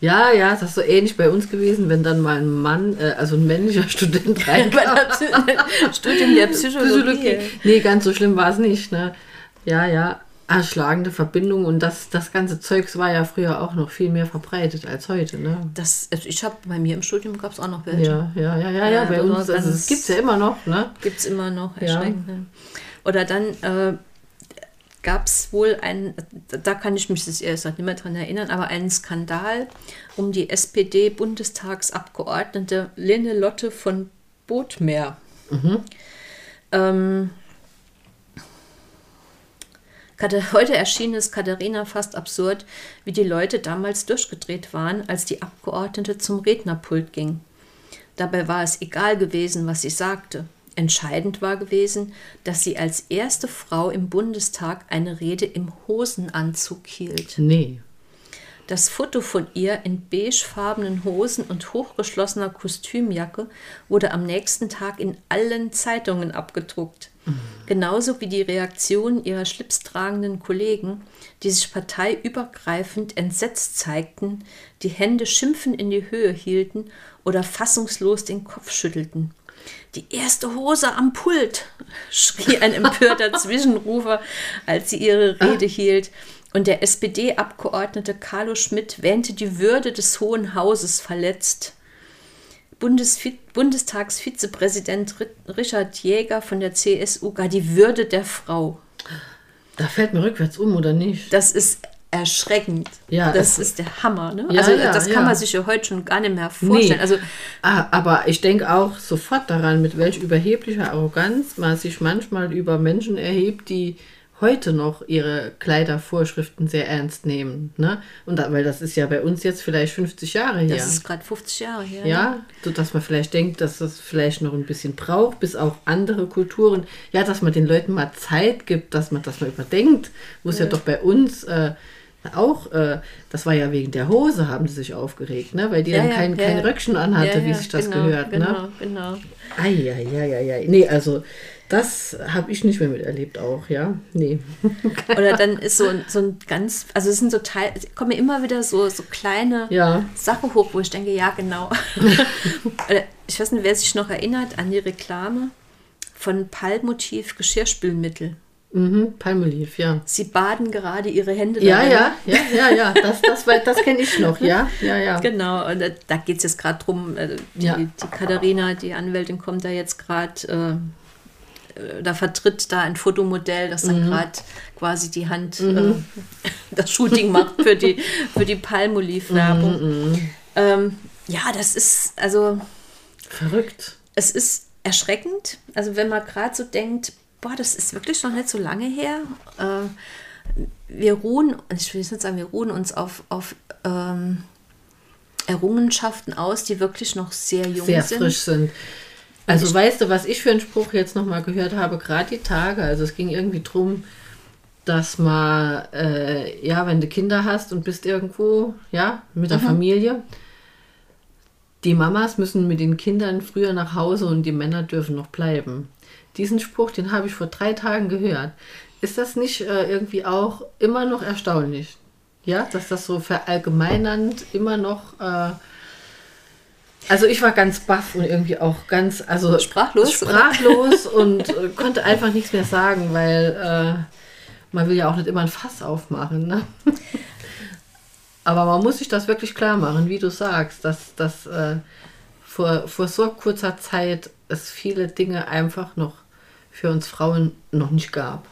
Ja, ja, das ist so ähnlich bei uns gewesen, wenn dann mal ein Mann, äh, also ein männlicher Student reinkam. Studium der Psychologie. Psychologie. Nee, ganz so schlimm war es nicht. Ne? Ja, ja, erschlagende Verbindung und das, das ganze Zeugs war ja früher auch noch viel mehr verbreitet als heute. Ne? Das, also ich habe bei mir im Studium gab es auch noch welche. Ja, ja, ja, ja, ja bei uns. Also es gibt es ja immer noch. Ne? Gibt es immer noch, erschreckend. Ja. Ne? Oder dann äh, gab es wohl einen, da kann ich mich das erst nicht mehr dran erinnern, aber einen Skandal um die SPD-Bundestagsabgeordnete Lene Lotte von Bothmer. Mhm. Ähm, heute erschienen ist Katharina fast absurd, wie die Leute damals durchgedreht waren, als die Abgeordnete zum Rednerpult ging. Dabei war es egal gewesen, was sie sagte. Entscheidend war gewesen, dass sie als erste Frau im Bundestag eine Rede im Hosenanzug hielt. Nee. Das Foto von ihr in beigefarbenen Hosen und hochgeschlossener Kostümjacke wurde am nächsten Tag in allen Zeitungen abgedruckt. Mhm. Genauso wie die Reaktionen ihrer schlipstragenden Kollegen, die sich parteiübergreifend entsetzt zeigten, die Hände schimpfend in die Höhe hielten oder fassungslos den Kopf schüttelten. Die erste Hose am Pult, schrie ein empörter Zwischenrufer, als sie ihre Rede hielt. Und der SPD-Abgeordnete Carlo Schmidt wähnte die Würde des Hohen Hauses verletzt. Bundesvi Bundestagsvizepräsident Richard Jäger von der CSU gar die Würde der Frau. Da fällt mir rückwärts um, oder nicht? Das ist erschreckend. Ja, das ist der Hammer. Ne? Ja, also ja, das kann ja. man sich ja heute schon gar nicht mehr vorstellen. Nee. Also, ah, aber ich denke auch sofort daran, mit welch überheblicher Arroganz man sich manchmal über Menschen erhebt, die heute noch ihre Kleidervorschriften sehr ernst nehmen. Ne? Und da, weil das ist ja bei uns jetzt vielleicht 50 Jahre her. Das ist gerade 50 Jahre her. ja, so dass man vielleicht denkt, dass das vielleicht noch ein bisschen braucht, bis auch andere Kulturen, ja, dass man den Leuten mal Zeit gibt, dass man das mal überdenkt, wo es ja. ja doch bei uns äh, auch, äh, das war ja wegen der Hose, haben sie sich aufgeregt, ne? weil die ja, dann kein, ja, kein Röckchen anhatte, wie sich das genau, gehört. Genau, ne? genau. Eieieiei. Nee, also das habe ich nicht mehr miterlebt auch, ja. Nee. Oder dann ist so, so ein ganz, also es sind so Teil, kommen immer wieder so, so kleine ja. Sachen hoch, wo ich denke, ja, genau. ich weiß nicht, wer sich noch erinnert an die Reklame von Palmotiv Geschirrspülmittel. Mhm, Palmolive, ja. Sie baden gerade ihre Hände Ja, darin. ja, ja, ja, ja, das, das, das kenne ich noch, ja, ja, ja. Genau, und da geht es jetzt gerade drum, äh, die, ja. die Katharina, die Anwältin, kommt da jetzt gerade, äh, da vertritt da ein Fotomodell, das dann mhm. gerade quasi die Hand, mhm. äh, das Shooting macht für die, für die Palmolive-Werbung. Mhm, mhm. ähm, ja, das ist, also... Verrückt. Es ist erschreckend, also wenn man gerade so denkt, boah, das ist wirklich noch nicht so lange her. Äh, wir ruhen, ich will jetzt nicht sagen, wir ruhen uns auf, auf ähm, Errungenschaften aus, die wirklich noch sehr jung sehr sind. Sehr frisch sind. Also ich, weißt du, was ich für einen Spruch jetzt nochmal gehört habe, gerade die Tage, also es ging irgendwie drum, dass man, äh, ja, wenn du Kinder hast und bist irgendwo, ja, mit der mhm. Familie, die Mamas müssen mit den Kindern früher nach Hause und die Männer dürfen noch bleiben. Diesen Spruch, den habe ich vor drei Tagen gehört. Ist das nicht äh, irgendwie auch immer noch erstaunlich? Ja, dass das so verallgemeinernd immer noch. Äh, also ich war ganz baff und irgendwie auch ganz, also sprachlos, sprachlos und äh, konnte einfach nichts mehr sagen, weil äh, man will ja auch nicht immer ein Fass aufmachen. Ne? Aber man muss sich das wirklich klar machen, wie du sagst, dass, dass äh, vor, vor so kurzer Zeit es viele Dinge einfach noch für uns Frauen noch nicht gab.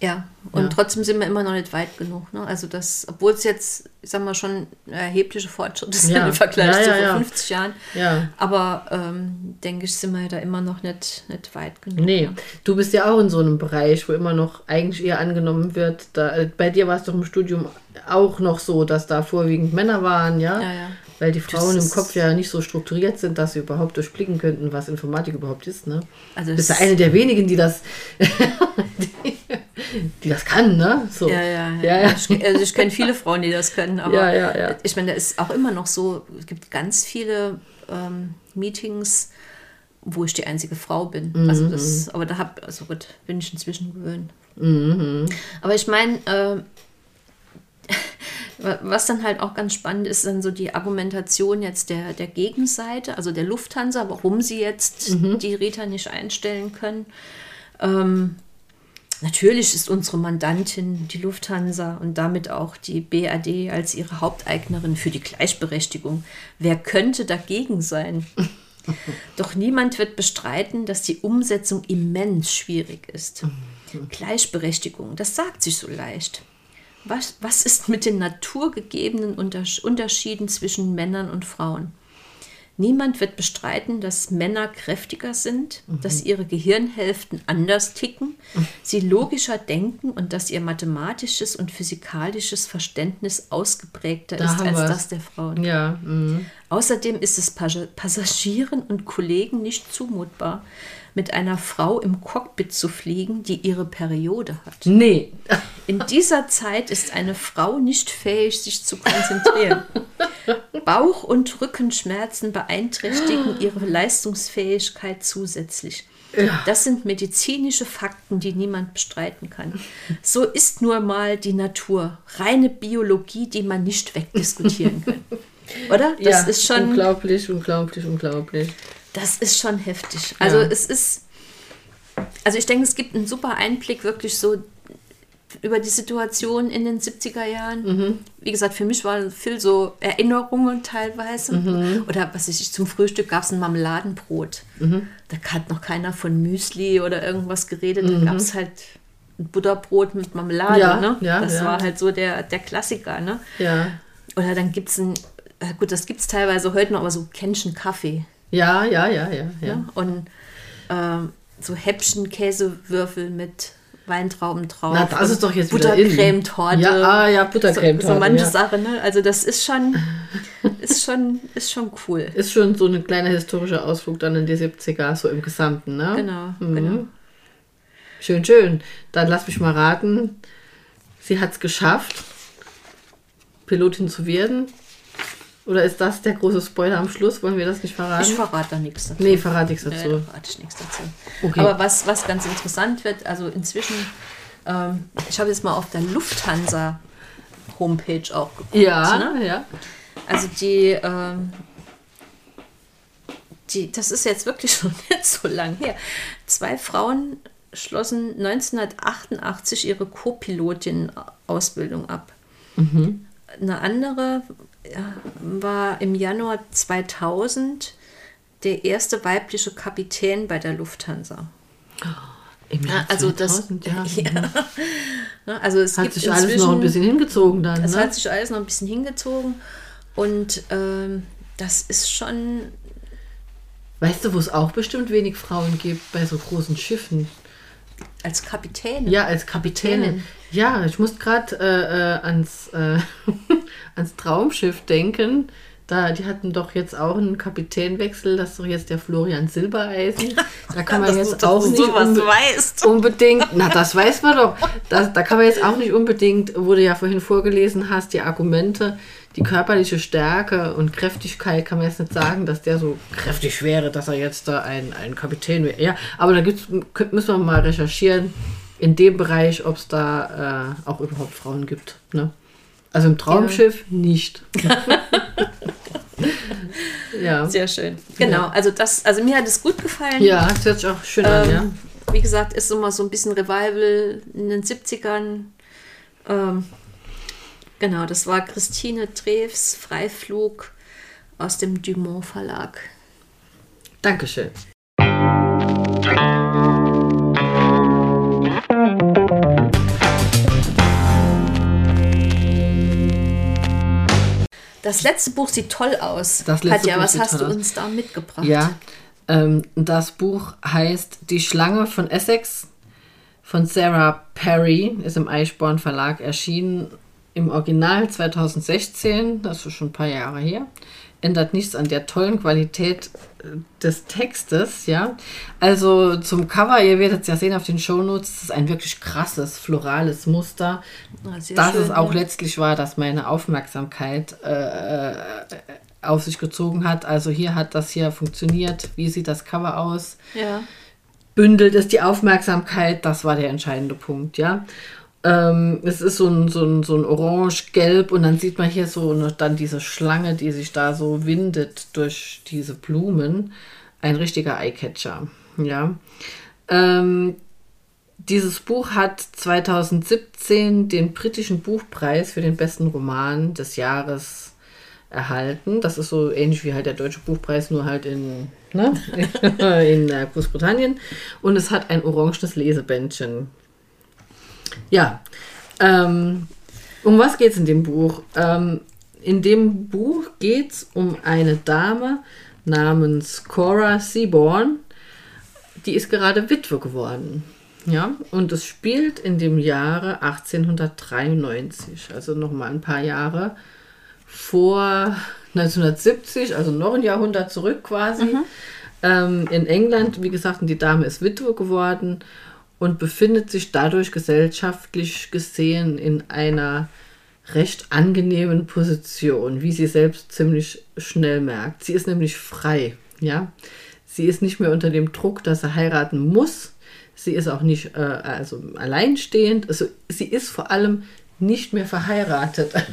Ja, und ja. trotzdem sind wir immer noch nicht weit genug. Ne? Also das, obwohl es jetzt, ich sag mal, schon erhebliche Fortschritte sind ja. im Vergleich ja, zu vor 50 Jahren. Ja. Aber ähm, denke ich, sind wir da immer noch nicht, nicht weit genug. Nee, du bist ja auch in so einem Bereich, wo immer noch eigentlich eher angenommen wird. Da, äh, bei dir war es doch im Studium auch noch so, dass da vorwiegend Männer waren, ja? Ja, ja weil die Frauen im Kopf ja nicht so strukturiert sind, dass sie überhaupt durchblicken könnten, was Informatik überhaupt ist. Ne? Also bist ja eine der wenigen, die das, die, die, das kann, ne? So. Ja, ja, ja. ja. Ich, also ich kenne viele Frauen, die das können, aber ja, ja, ja. ich meine, da ist auch immer noch so, es gibt ganz viele ähm, Meetings, wo ich die einzige Frau bin. Mhm. Also das, aber da hab, also gut, bin ich inzwischen gewöhnt. Mhm. Aber ich meine, äh, was dann halt auch ganz spannend ist, dann so die Argumentation jetzt der, der Gegenseite, also der Lufthansa, warum sie jetzt mhm. die Rita nicht einstellen können. Ähm, natürlich ist unsere Mandantin die Lufthansa und damit auch die BAD als ihre Haupteignerin für die Gleichberechtigung. Wer könnte dagegen sein? Doch niemand wird bestreiten, dass die Umsetzung immens schwierig ist. Mhm. Gleichberechtigung, das sagt sich so leicht. Was, was ist mit den naturgegebenen Unterschieden zwischen Männern und Frauen? Niemand wird bestreiten, dass Männer kräftiger sind, mhm. dass ihre Gehirnhälften anders ticken, mhm. sie logischer denken und dass ihr mathematisches und physikalisches Verständnis ausgeprägter da ist als wir's. das der Frauen. Ja. Mhm. Außerdem ist es Passagieren und Kollegen nicht zumutbar, mit einer Frau im Cockpit zu fliegen, die ihre Periode hat. Nee. In dieser Zeit ist eine Frau nicht fähig, sich zu konzentrieren. Bauch- und Rückenschmerzen beeinträchtigen ihre Leistungsfähigkeit zusätzlich. Ja. Das sind medizinische Fakten, die niemand bestreiten kann. So ist nur mal die Natur. Reine Biologie, die man nicht wegdiskutieren kann. Oder? Das ja, ist schon. Unglaublich, unglaublich, unglaublich. Das ist schon heftig. Also ja. es ist, also ich denke, es gibt einen super Einblick wirklich so über die Situation in den 70er Jahren. Mhm. Wie gesagt, für mich war viel so Erinnerungen teilweise. Mhm. Oder was ich, zum Frühstück gab es ein Marmeladenbrot. Mhm. Da hat noch keiner von Müsli oder irgendwas geredet. Da mhm. gab es halt ein Butterbrot mit Marmelade. Ja, ne? ja, das ja. war halt so der, der Klassiker. Ne? Ja. Oder dann gibt es ein, äh, gut, das gibt es teilweise heute noch, aber so Kännchen Kaffee. Ja, ja, ja, ja. ja. Und ähm, so Häppchen Käsewürfel mit Weintrauben drauf. Na, das ist doch jetzt. Buttercremetorte. Ja, ah, ja, Buttercremetorte, So, so manche ja. Sache, ne? Also das ist schon, ist schon, ist schon cool. Ist schon so ein kleiner historischer Ausflug dann in die 70er, so im Gesamten, ne? Genau, Mhm. genau. Schön, schön. Dann lass mich mal raten. Sie hat es geschafft, Pilotin zu werden. Oder ist das der große Spoiler am Schluss? Wollen wir das nicht verraten? Ich verrate da nichts dazu. nee, verrate ich Nee, dazu. da verrate ich nichts dazu. Okay. Aber was, was ganz interessant wird, also inzwischen, ähm, ich habe jetzt mal auf der Lufthansa Homepage auch geguckt. ja, Ne? ja. Also die, ähm, die, das ist jetzt wirklich schon nicht so lang her. Zwei Frauen schlossen 1988 ihre Co-Pilotin-Ausbildung ab. Eine andere war im Januar 2000 der erste weibliche Kapitän bei der Lufthansa. Im Jahr Ja, also das, 2000, ja. ja. Ne, Also es Hat sich alles noch ein bisschen hingezogen dann. es ne? hat sich alles noch ein bisschen hingezogen und ähm, das ist schon, Weißt du, wo es auch bestimmt wenig Frauen gibt bei so großen Schiffen? als Kapitän. Ja, als Kapitänin. Kapitänin. Ja, ich muss gerade äh, äh, ans, äh, ans Traumschiff denken. Da, die hatten doch jetzt auch einen Kapitänwechsel. Das ist doch jetzt der Florian Silbereisen. Da kann man jetzt auch nicht unbe- weißt. unbedingt. Na, das weiß man doch. Das, da kann man jetzt auch nicht unbedingt, wo du ja vorhin vorgelesen hast, die Argumente, die körperliche Stärke und Kräftigkeit, kann man jetzt nicht sagen, dass der so kräftig wäre, dass er jetzt da ein, ein Kapitän wäre. Ja, aber da gibt's, müssen wir mal recherchieren in dem Bereich, ob es da äh, auch überhaupt Frauen gibt. Ne? Also im Traumschiff nicht. ja. Sehr schön. Genau, also das, also mir hat es gut gefallen. ja, das hört sich auch schön an, ja. Ähm, Wie gesagt, ist immer so ein bisschen Revival in den 70ern. Ähm, genau, das war Christine Treves Freiflug aus dem Dumont Verlag. Dankeschön. Das letzte Buch sieht toll aus. Das letzte Katja, Buch was hast du aus. uns da mitgebracht? Ja, ähm, das Buch heißt Die Schlange von Essex von Sarah Perry, ist im Eichborn Verlag erschienen. Im Original 2016, das ist schon ein paar Jahre her. Ändert nichts an der tollen Qualität äh, des Textes, ja. Also zum Cover, ihr werdet es ja sehen auf den Shownotes, das ist ein wirklich krasses, florales Muster. Ah, sehr das schön, es auch ja. letztlich war, dass meine Aufmerksamkeit äh, äh, auf sich gezogen hat. Also hier hat das hier funktioniert. Wie sieht das Cover aus? Ja. Bündelt es die Aufmerksamkeit? Das war der entscheidende Punkt, ja. Ähm, es ist so ein, so ein, so ein orange-gelb und dann sieht man hier so noch dann diese Schlange, die sich da so windet durch diese Blumen. Ein richtiger Eyecatcher, ja. Ähm, dieses Buch hat 2017 den britischen Buchpreis für den besten Roman des Jahres erhalten. Das ist so ähnlich wie halt der deutsche Buchpreis, nur halt in, ne? in äh, Großbritannien. Und es hat ein orangenes Lesebändchen. Ja, ähm, um was geht es in dem Buch? Ähm, in dem Buch geht es um eine Dame namens Cora Seaborn, die ist gerade Witwe geworden. Ja, und es spielt in dem Jahre 1893, also noch mal ein paar Jahre vor 1970, also noch ein Jahrhundert zurück quasi. Ähm, in England, wie gesagt, und die Dame ist Witwe geworden und befindet sich dadurch gesellschaftlich gesehen in einer recht angenehmen Position, wie sie selbst ziemlich schnell merkt. Sie ist nämlich frei, ja. Sie ist nicht mehr unter dem Druck, dass sie heiraten muss. Sie ist auch nicht äh, also alleinstehend. Also sie ist vor allem nicht mehr verheiratet.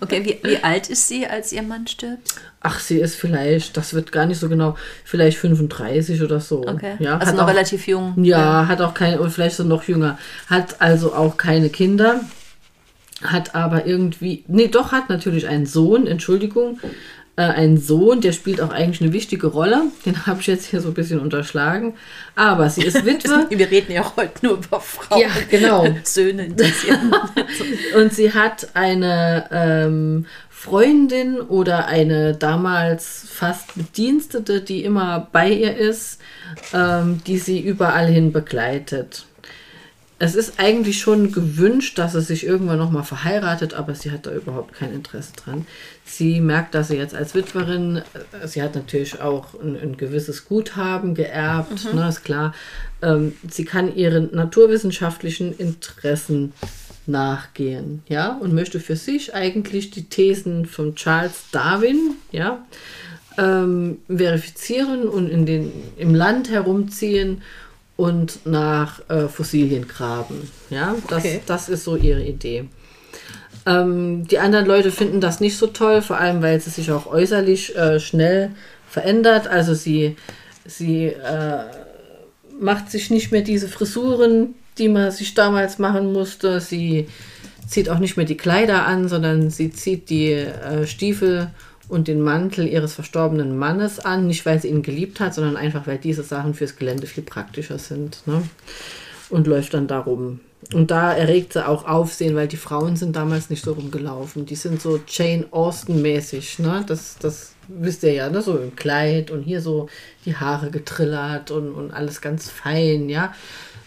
Okay, wie, wie alt ist sie, als ihr Mann stirbt? Ach, sie ist vielleicht, das wird gar nicht so genau, vielleicht 35 oder so. Okay. Ja, also noch auch, relativ jung. Ja, hat auch keine, oder vielleicht so noch jünger. Hat also auch keine Kinder. Hat aber irgendwie, nee, doch, hat natürlich einen Sohn, Entschuldigung. Äh, einen Sohn, der spielt auch eigentlich eine wichtige Rolle. Den habe ich jetzt hier so ein bisschen unterschlagen. Aber sie ist Witwe. Wir reden ja heute nur über Frauen. Ja, genau. Söhne interessieren. Und sie hat eine ähm, Freundin oder eine damals fast Bedienstete, die immer bei ihr ist, ähm, die sie überall hin begleitet. Es ist eigentlich schon gewünscht, dass sie sich irgendwann nochmal verheiratet, aber sie hat da überhaupt kein Interesse dran. Sie merkt, dass sie jetzt als Witwerin, äh, sie hat natürlich auch ein, ein gewisses Guthaben geerbt, mhm. ne, ist klar. Ähm, sie kann ihren naturwissenschaftlichen Interessen nachgehen, ja, und möchte für sich eigentlich die Thesen von Charles Darwin, ja, ähm, verifizieren und in den, im Land herumziehen und nach äh, Fossilien graben. Ja, das, okay. das ist so ihre Idee. Ähm, die anderen Leute finden das nicht so toll, vor allem weil sie sich auch äußerlich äh, schnell verändert. Also sie, sie äh, macht sich nicht mehr diese Frisuren, die man sich damals machen musste. Sie zieht auch nicht mehr die Kleider an, sondern sie zieht die äh, Stiefel und den Mantel ihres verstorbenen Mannes an, nicht weil sie ihn geliebt hat, sondern einfach weil diese Sachen fürs Gelände viel praktischer sind. Ne? Und läuft dann darum. Und da erregt sie auch Aufsehen, weil die Frauen sind damals nicht so rumgelaufen. Die sind so Jane Austen-mäßig. Ne? Das, das wisst ihr ja, ne? so im Kleid und hier so die Haare getrillert und, und alles ganz fein, ja.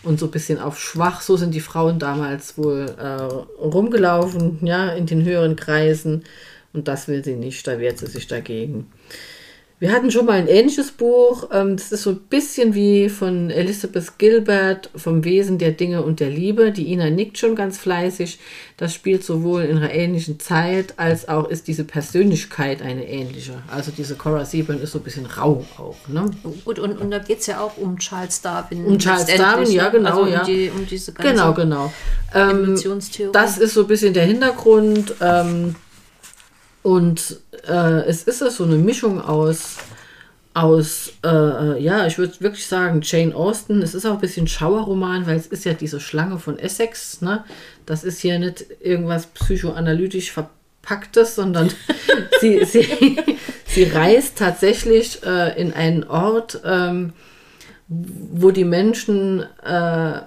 Und so ein bisschen auf schwach. So sind die Frauen damals wohl äh, rumgelaufen, ja, in den höheren Kreisen. Und das will sie nicht, da wehrt sie sich dagegen. Wir hatten schon mal ein ähnliches Buch. Ähm, das ist so ein bisschen wie von Elizabeth Gilbert vom Wesen der Dinge und der Liebe. Die Ina nickt schon ganz fleißig. Das spielt sowohl in einer ähnlichen Zeit als auch ist diese Persönlichkeit eine ähnliche. Also diese Cora Seaburn ist so ein bisschen rau auch. Ne? Und, und, und da geht es ja auch um Charles Darwin. Um Charles Darwin, ja ne? genau. Also um, ja. Die, um diese ganze genau, genau. Ähm, das ist so ein bisschen der Hintergrund. Ähm, und äh, es ist so eine Mischung aus, aus äh, ja, ich würde wirklich sagen, Jane Austen. Es ist auch ein bisschen Schauerroman, weil es ist ja diese Schlange von Essex. Ne? Das ist hier nicht irgendwas psychoanalytisch verpacktes, sondern sie, sie, sie reist tatsächlich äh, in einen Ort, ähm, wo die Menschen äh,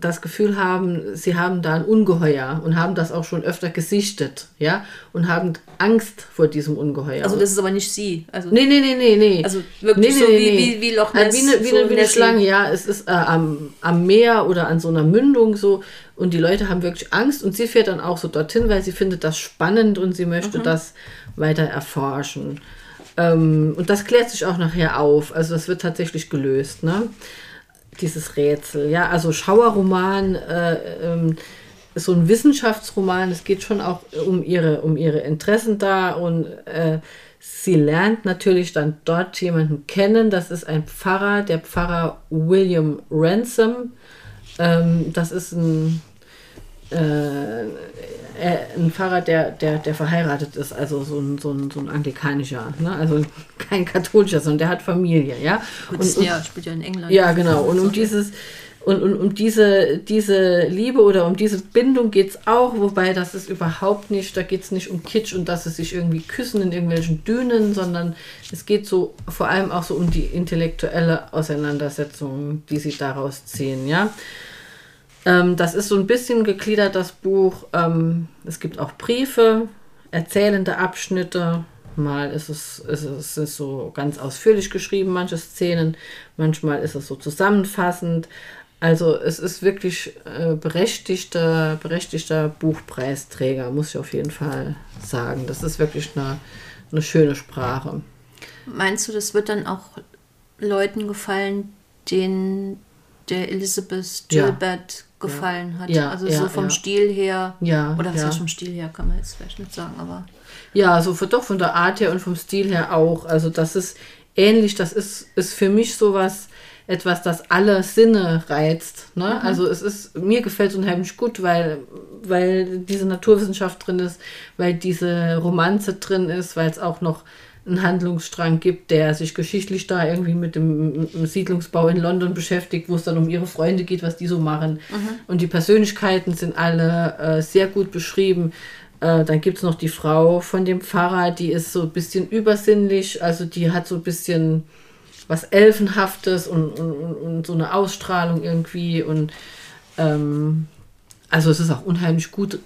das Gefühl haben, sie haben da ein Ungeheuer und haben das auch schon öfter gesichtet, ja, und haben Angst vor diesem Ungeheuer. Also das ist aber nicht sie. Also nee, nee, nee, nee, nee. Also wirklich nee, so nee, wie, wie, wie Loch Ness. Also wie eine, wie so eine, wie eine Schlange, ja. Es ist äh, am, am Meer oder an so einer Mündung so und die Leute haben wirklich Angst und sie fährt dann auch so dorthin, weil sie findet das spannend und sie möchte mhm. das weiter erforschen. Ähm, und das klärt sich auch nachher auf. Also das wird tatsächlich gelöst, ne? Dieses Rätsel. Ja, also Schauerroman äh, ähm, so ein Wissenschaftsroman. Es geht schon auch um ihre, um ihre Interessen da und äh, sie lernt natürlich dann dort jemanden kennen. Das ist ein Pfarrer, der Pfarrer William Ransom. Ähm, das ist ein äh, ein Pfarrer, der, der, der verheiratet ist, also so ein, so ein, so ein anglikanischer, ne? also kein katholischer, sondern der hat Familie, ja. Gut, und, ja, spielt ja in England. Ja, genau. Und um dieses und, und um diese, diese Liebe oder um diese Bindung geht es auch, wobei das ist überhaupt nicht, da geht es nicht um Kitsch und dass sie sich irgendwie küssen in irgendwelchen Dünen, sondern es geht so vor allem auch so um die intellektuelle Auseinandersetzung, die sie daraus ziehen, ja. Ähm, das ist so ein bisschen gegliedert, das Buch. Ähm, es gibt auch Briefe, erzählende Abschnitte. Mal ist es, ist es ist so ganz ausführlich geschrieben, manche Szenen. Manchmal ist es so zusammenfassend. Also es ist wirklich äh, berechtigter, berechtigter Buchpreisträger, muss ich auf jeden Fall sagen. Das ist wirklich eine, eine schöne Sprache. Meinst du, das wird dann auch Leuten gefallen, denen der Elizabeth Gilbert gefallen hat. Also so vom. Stil her. Ja. Oder was ja. vom Stil her kann man jetzt vielleicht nicht sagen, aber. Ja, so für, doch von der Art her und vom Stil her auch. Also das ist ähnlich, das ist, ist für mich sowas, etwas, das alle Sinne reizt. Ne? Mhm. Also es ist, mir gefällt es unheimlich gut, weil, weil diese Naturwissenschaft drin ist, weil diese Romanze drin ist, weil es auch noch einen Handlungsstrang gibt, der sich geschichtlich da irgendwie mit dem, Siedlungsbau in London beschäftigt, wo es dann um ihre Freunde geht, was die so machen. Mhm. Und die Persönlichkeiten sind alle äh, sehr gut beschrieben. Äh, dann gibt es noch die Frau von dem Pfarrer, die ist so ein bisschen übersinnlich, also die hat so ein bisschen was Elfenhaftes und, und, und so eine Ausstrahlung irgendwie. Und ähm, also es ist auch unheimlich gut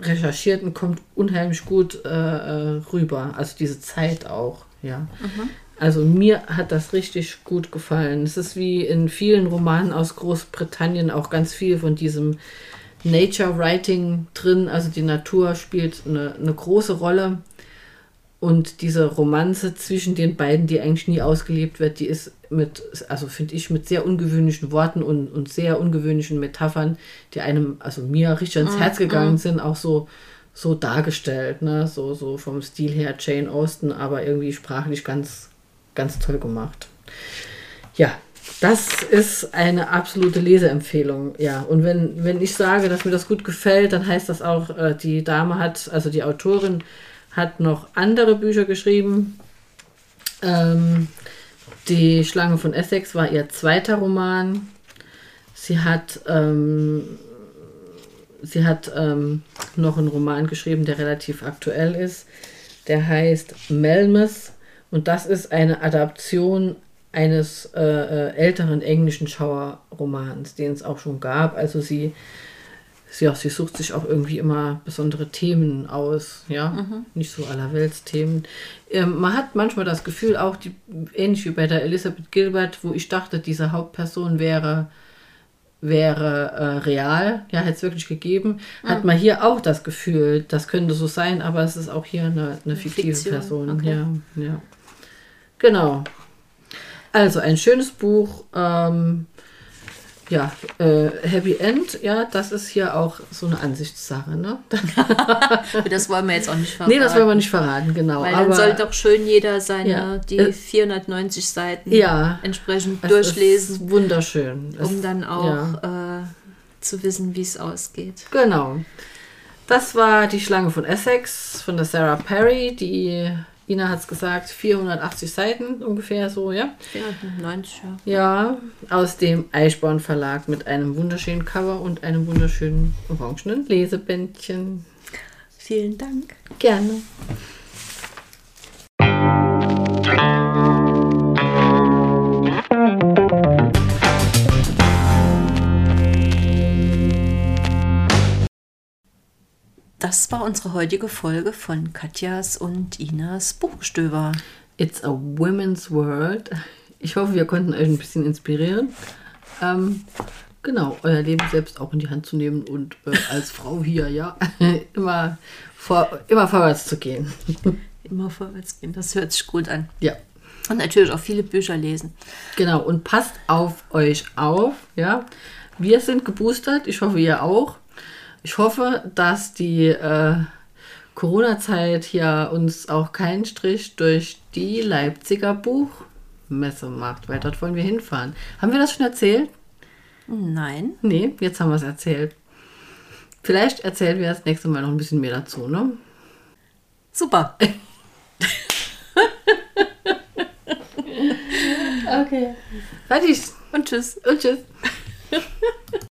recherchiert und kommt unheimlich gut äh, äh, rüber. Also diese Zeit auch, ja. Mhm. Also mir hat das richtig gut gefallen. Es ist wie in vielen Romanen aus Großbritannien auch ganz viel von diesem Nature Writing drin. Also die Natur spielt eine, eine große Rolle. Und diese Romanze zwischen den beiden, die eigentlich nie ausgelebt wird, die ist mit, also finde ich, mit sehr ungewöhnlichen Worten und, und sehr ungewöhnlichen Metaphern, die einem, also mir richtig ans Herz gegangen sind, auch so, so dargestellt, ne? So, so vom Stil her Jane Austen, aber irgendwie sprachlich ganz, ganz toll gemacht. Ja, das ist eine absolute Leseempfehlung, ja. Und wenn, wenn ich sage, dass mir das gut gefällt, dann heißt das auch, äh, die Dame hat, also die Autorin hat noch andere Bücher geschrieben. Ähm, die Schlange von Essex war ihr zweiter Roman. Sie hat, ähm, sie hat ähm, noch einen Roman geschrieben, der relativ aktuell ist. Der heißt Melmoth und das ist eine Adaption eines äh, äh, älteren englischen Schauerromans, den es auch schon gab. Also sie sie, ja, sie sucht sich auch irgendwie immer besondere Themen aus, ja, mhm. nicht so allerweltsthemen. Ähm, man hat manchmal das Gefühl, auch die, ähnlich wie bei der Elisabeth Gilbert, wo ich dachte, diese Hauptperson wäre wäre äh, real, ja, hätte es wirklich gegeben, mhm. hat man hier auch das Gefühl, das könnte so sein, aber es ist auch hier eine, eine fiktive Fiktion. Person. Okay. Ja, ja. Genau. Also ein schönes Buch, ähm, ja, äh, Happy End, ja, das ist hier auch so eine Ansichtssache, ne? das wollen wir jetzt auch nicht verraten. Nee, das wollen wir nicht verraten, genau. Weil dann soll doch schön jeder seine, ja, die äh, 490 Seiten ja, entsprechend durchlesen. wunderschön. Um es, dann auch ja. äh, zu wissen, wie es ausgeht. Genau. Das war die Schlange von Essex von der Sarah Perry, die Ina hat es gesagt, 480 Seiten ungefähr so, ja? 490, ja. Ja, aus dem Eichborn Verlag mit einem wunderschönen Cover und einem wunderschönen orangenen Lesebändchen. Vielen Dank. Gerne. Das war unsere heutige Folge von Katjas und Inas Buchstöber. It's a Women's World. Ich hoffe, wir konnten euch ein bisschen inspirieren. Ähm, genau, euer Leben selbst auch in die Hand zu nehmen und äh, als Frau hier, ja, immer, vor, immer vorwärts zu gehen. immer vorwärts gehen, das hört sich gut an. Ja. Und natürlich auch viele Bücher lesen. Genau, und passt auf euch auf, ja. Wir sind geboostert, ich hoffe, ihr auch. Ich hoffe, dass die äh, Corona-Zeit hier uns auch keinen Strich durch die Leipziger Buchmesse macht, weil dort wollen wir hinfahren. Haben wir das schon erzählt? Nein. Nee, jetzt haben wir es erzählt. Vielleicht erzählen wir das nächste Mal noch ein bisschen mehr dazu, ne? Super. okay. Fertig. Und tschüss. Und tschüss.